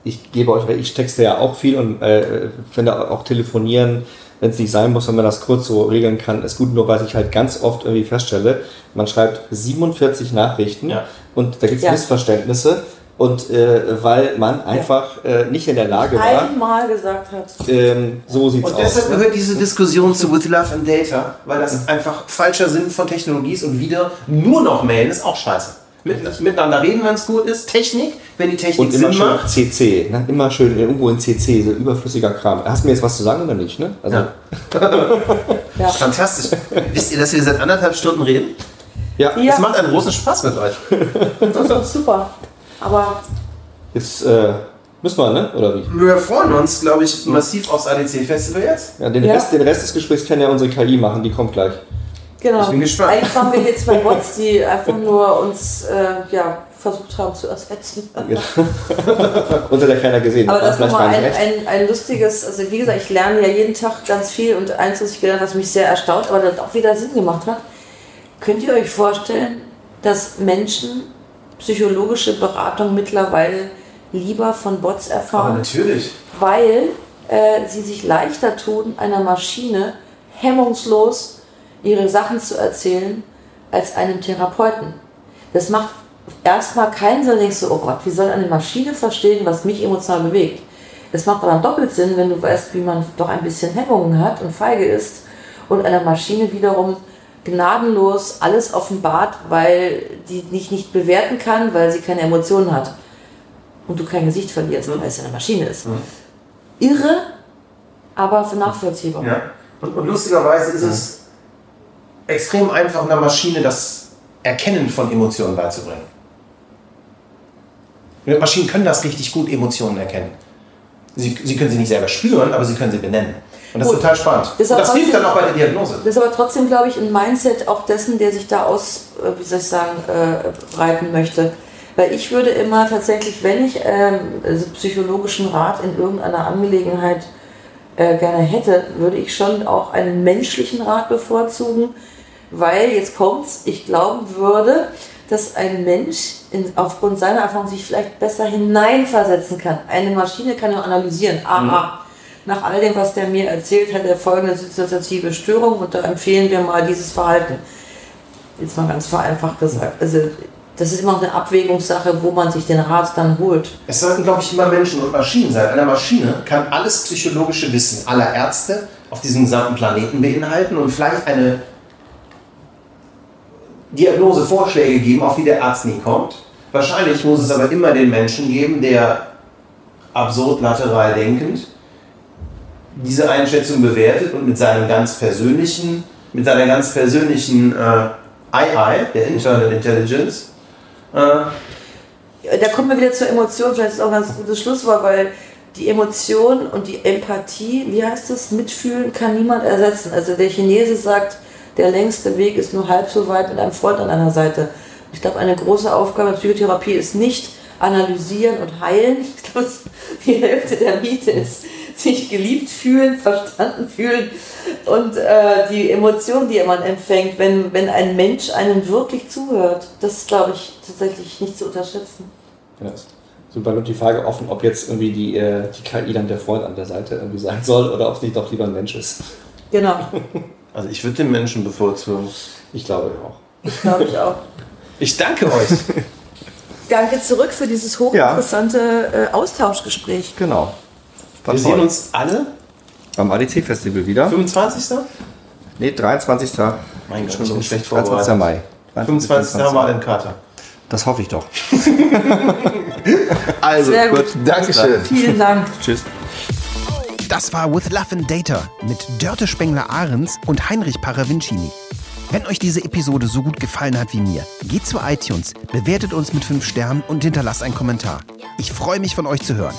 S3: ich gebe euch ich texte ja auch viel und äh, finde auch telefonieren, wenn es nicht sein muss, wenn man das kurz so regeln kann, ist gut. Nur was ich halt ganz oft irgendwie feststelle, man schreibt 47 Nachrichten
S1: Ja.
S3: und da gibt es
S4: Ja.
S3: Missverständnisse. Und äh, weil man einfach äh, nicht in der Lage war,
S4: Einmal gesagt hat.
S3: ähm, so sieht's
S1: Und
S3: aus.
S1: deshalb gehört diese Diskussion zu With Love and Data, weil das einfach falscher Sinn von Technologie ist und wieder nur noch mailen ist auch scheiße. Mit, miteinander reden, wenn es gut ist. Technik, wenn die Technik
S3: Und immer
S1: Sinn
S3: schön
S1: macht.
S3: CC, ne? immer schön irgendwo in CC, so überflüssiger Kram. Hast du mir jetzt was zu sagen oder nicht? Ne? Also,
S1: Ja.
S4: Ja.
S1: Fantastisch. Wisst ihr, dass wir seit anderthalb Stunden reden?
S3: ja.
S4: Ja.
S1: Es macht einen großen Spaß mit euch.
S4: Das ist doch super. Aber
S3: Jetzt äh, müssen wir, ne? Oder wie?
S1: Wir freuen uns, glaube ich, massiv aufs ADC-Festival jetzt.
S3: Ja, den,
S4: Ja.
S3: Rest, den Rest des Gesprächs kann ja unsere KI machen, die kommt gleich.
S4: Genau.
S1: Ich bin gespannt.
S4: Eigentlich waren wir hier zwei Bots, die einfach nur uns äh, ja, versucht haben zu ersetzen.
S3: Uns hat ja keiner gesehen.
S4: Aber das nochmal
S3: gar
S4: ein, ein, ein lustiges, also wie gesagt, ich lerne ja jeden Tag ganz viel und eins, was ich gelernt habe, was mich sehr erstaunt, aber das auch wieder Sinn gemacht hat. Könnt ihr euch vorstellen, dass Menschen psychologische Beratung mittlerweile lieber von Bots erfahren?
S1: natürlich.
S4: weil äh, sie sich leichter tun, einer Maschine hemmungslos ihre Sachen zu erzählen, als einem Therapeuten. Das macht erstmal keinen Sinn, denkst du, oh Gott, wie soll eine Maschine verstehen, was mich emotional bewegt? Es macht aber doppelt Sinn, wenn du weißt, wie man doch ein bisschen Hemmungen hat und feige ist und einer Maschine wiederum gnadenlos alles offenbart, weil die dich nicht bewerten kann, weil sie keine Emotionen hat und du kein Gesicht verlierst, weil es eine Maschine ist. Irre, aber nachvollziehbar.
S1: Ja. Und, und lustigerweise ist es extrem einfach, einer Maschine das Erkennen von Emotionen beizubringen. Maschinen können das richtig gut, Emotionen erkennen. Sie, sie können sie nicht selber spüren, aber sie können sie benennen. Und das ist
S4: Gut.
S1: total spannend.
S4: Das ist
S1: das hilft
S4: trotzdem-
S1: dann auch bei der Diagnose.
S4: Das ist aber trotzdem, glaube ich, ein Mindset auch dessen, der sich da aus, äh, wie soll ich sagen, äh, breiten möchte. Weil ich würde immer tatsächlich, wenn ich ähm, also psychologischen Rat in irgendeiner Angelegenheit äh, gerne hätte, würde ich schon auch einen menschlichen Rat bevorzugen, weil jetzt kommt's, ich glauben würde, dass ein Mensch in, aufgrund seiner Erfahrung sich vielleicht besser hineinversetzen kann. Eine Maschine kann ja analysieren. Aha, nach all dem, was der mir erzählt, hat er folgende situative Störung und da empfehlen wir mal dieses Verhalten. Jetzt mal ganz vereinfacht gesagt. Also das ist immer noch eine Abwägungssache, wo man sich den Rat dann holt.
S1: Es sollten, glaube ich, immer Menschen und Maschinen sein. Eine Maschine kann alles psychologische Wissen aller Ärzte auf diesem gesamten Planeten beinhalten und vielleicht eine Diagnose, Vorschläge geben, auf die der Arzt nie kommt. Wahrscheinlich muss es aber immer den Menschen geben, der absurd lateral denkend diese Einschätzung bewertet und mit seinem ganz persönlichen, mit seiner ganz persönlichen äh, II, der Internal Intelligence, äh,
S4: da kommen wir wieder zur Emotion, vielleicht ist auch ein ganz gutes Schlusswort, weil die Emotion und die Empathie, wie heißt das, mitfühlen kann niemand ersetzen. Also der Chinese sagt, der längste Weg ist nur halb so weit mit einem Freund an einer Seite. Ich glaube, eine große Aufgabe der Psychotherapie ist nicht analysieren und heilen. Ich glaube, die Hälfte der Miete ist sich geliebt fühlen, verstanden fühlen und äh, die Emotionen, die man empfängt, wenn, wenn ein Mensch einem wirklich zuhört. Das ist, glaube ich, tatsächlich nicht zu unterschätzen.
S3: Ja, so bleibt die Frage offen, ob jetzt irgendwie die, äh, die KI dann der Freund an der Seite irgendwie sein soll oder ob es nicht doch lieber ein Mensch ist.
S4: Genau,
S1: Also ich würde den Menschen bevorzugen.
S3: Ich glaube auch.
S4: das glaube ich auch.
S1: Ich danke euch.
S4: Danke zurück für dieses hochinteressante äh, Austauschgespräch.
S5: Genau. War
S1: Wir
S5: toll.
S1: sehen uns alle
S5: beim ADC-Festival wieder.
S1: 25.
S5: Nee, 23.
S1: Mein Gott, ich bin schlecht
S5: 23.
S1: vorbereitet.
S5: Mai.
S1: 25. haben wir alle einen Kater.
S5: Das hoffe ich doch.
S1: Also,
S4: Sehr gut.
S1: Dankeschön.
S4: Vielen Dank.
S5: Tschüss. Das war With Love and Data mit Dörte Spengler-Ahrens und Heinrich Paravincini. Wenn euch diese Episode so gut gefallen hat wie mir, geht zu iTunes, bewertet uns mit 5 Sternen und hinterlasst einen Kommentar. Ich freue mich von euch zu hören.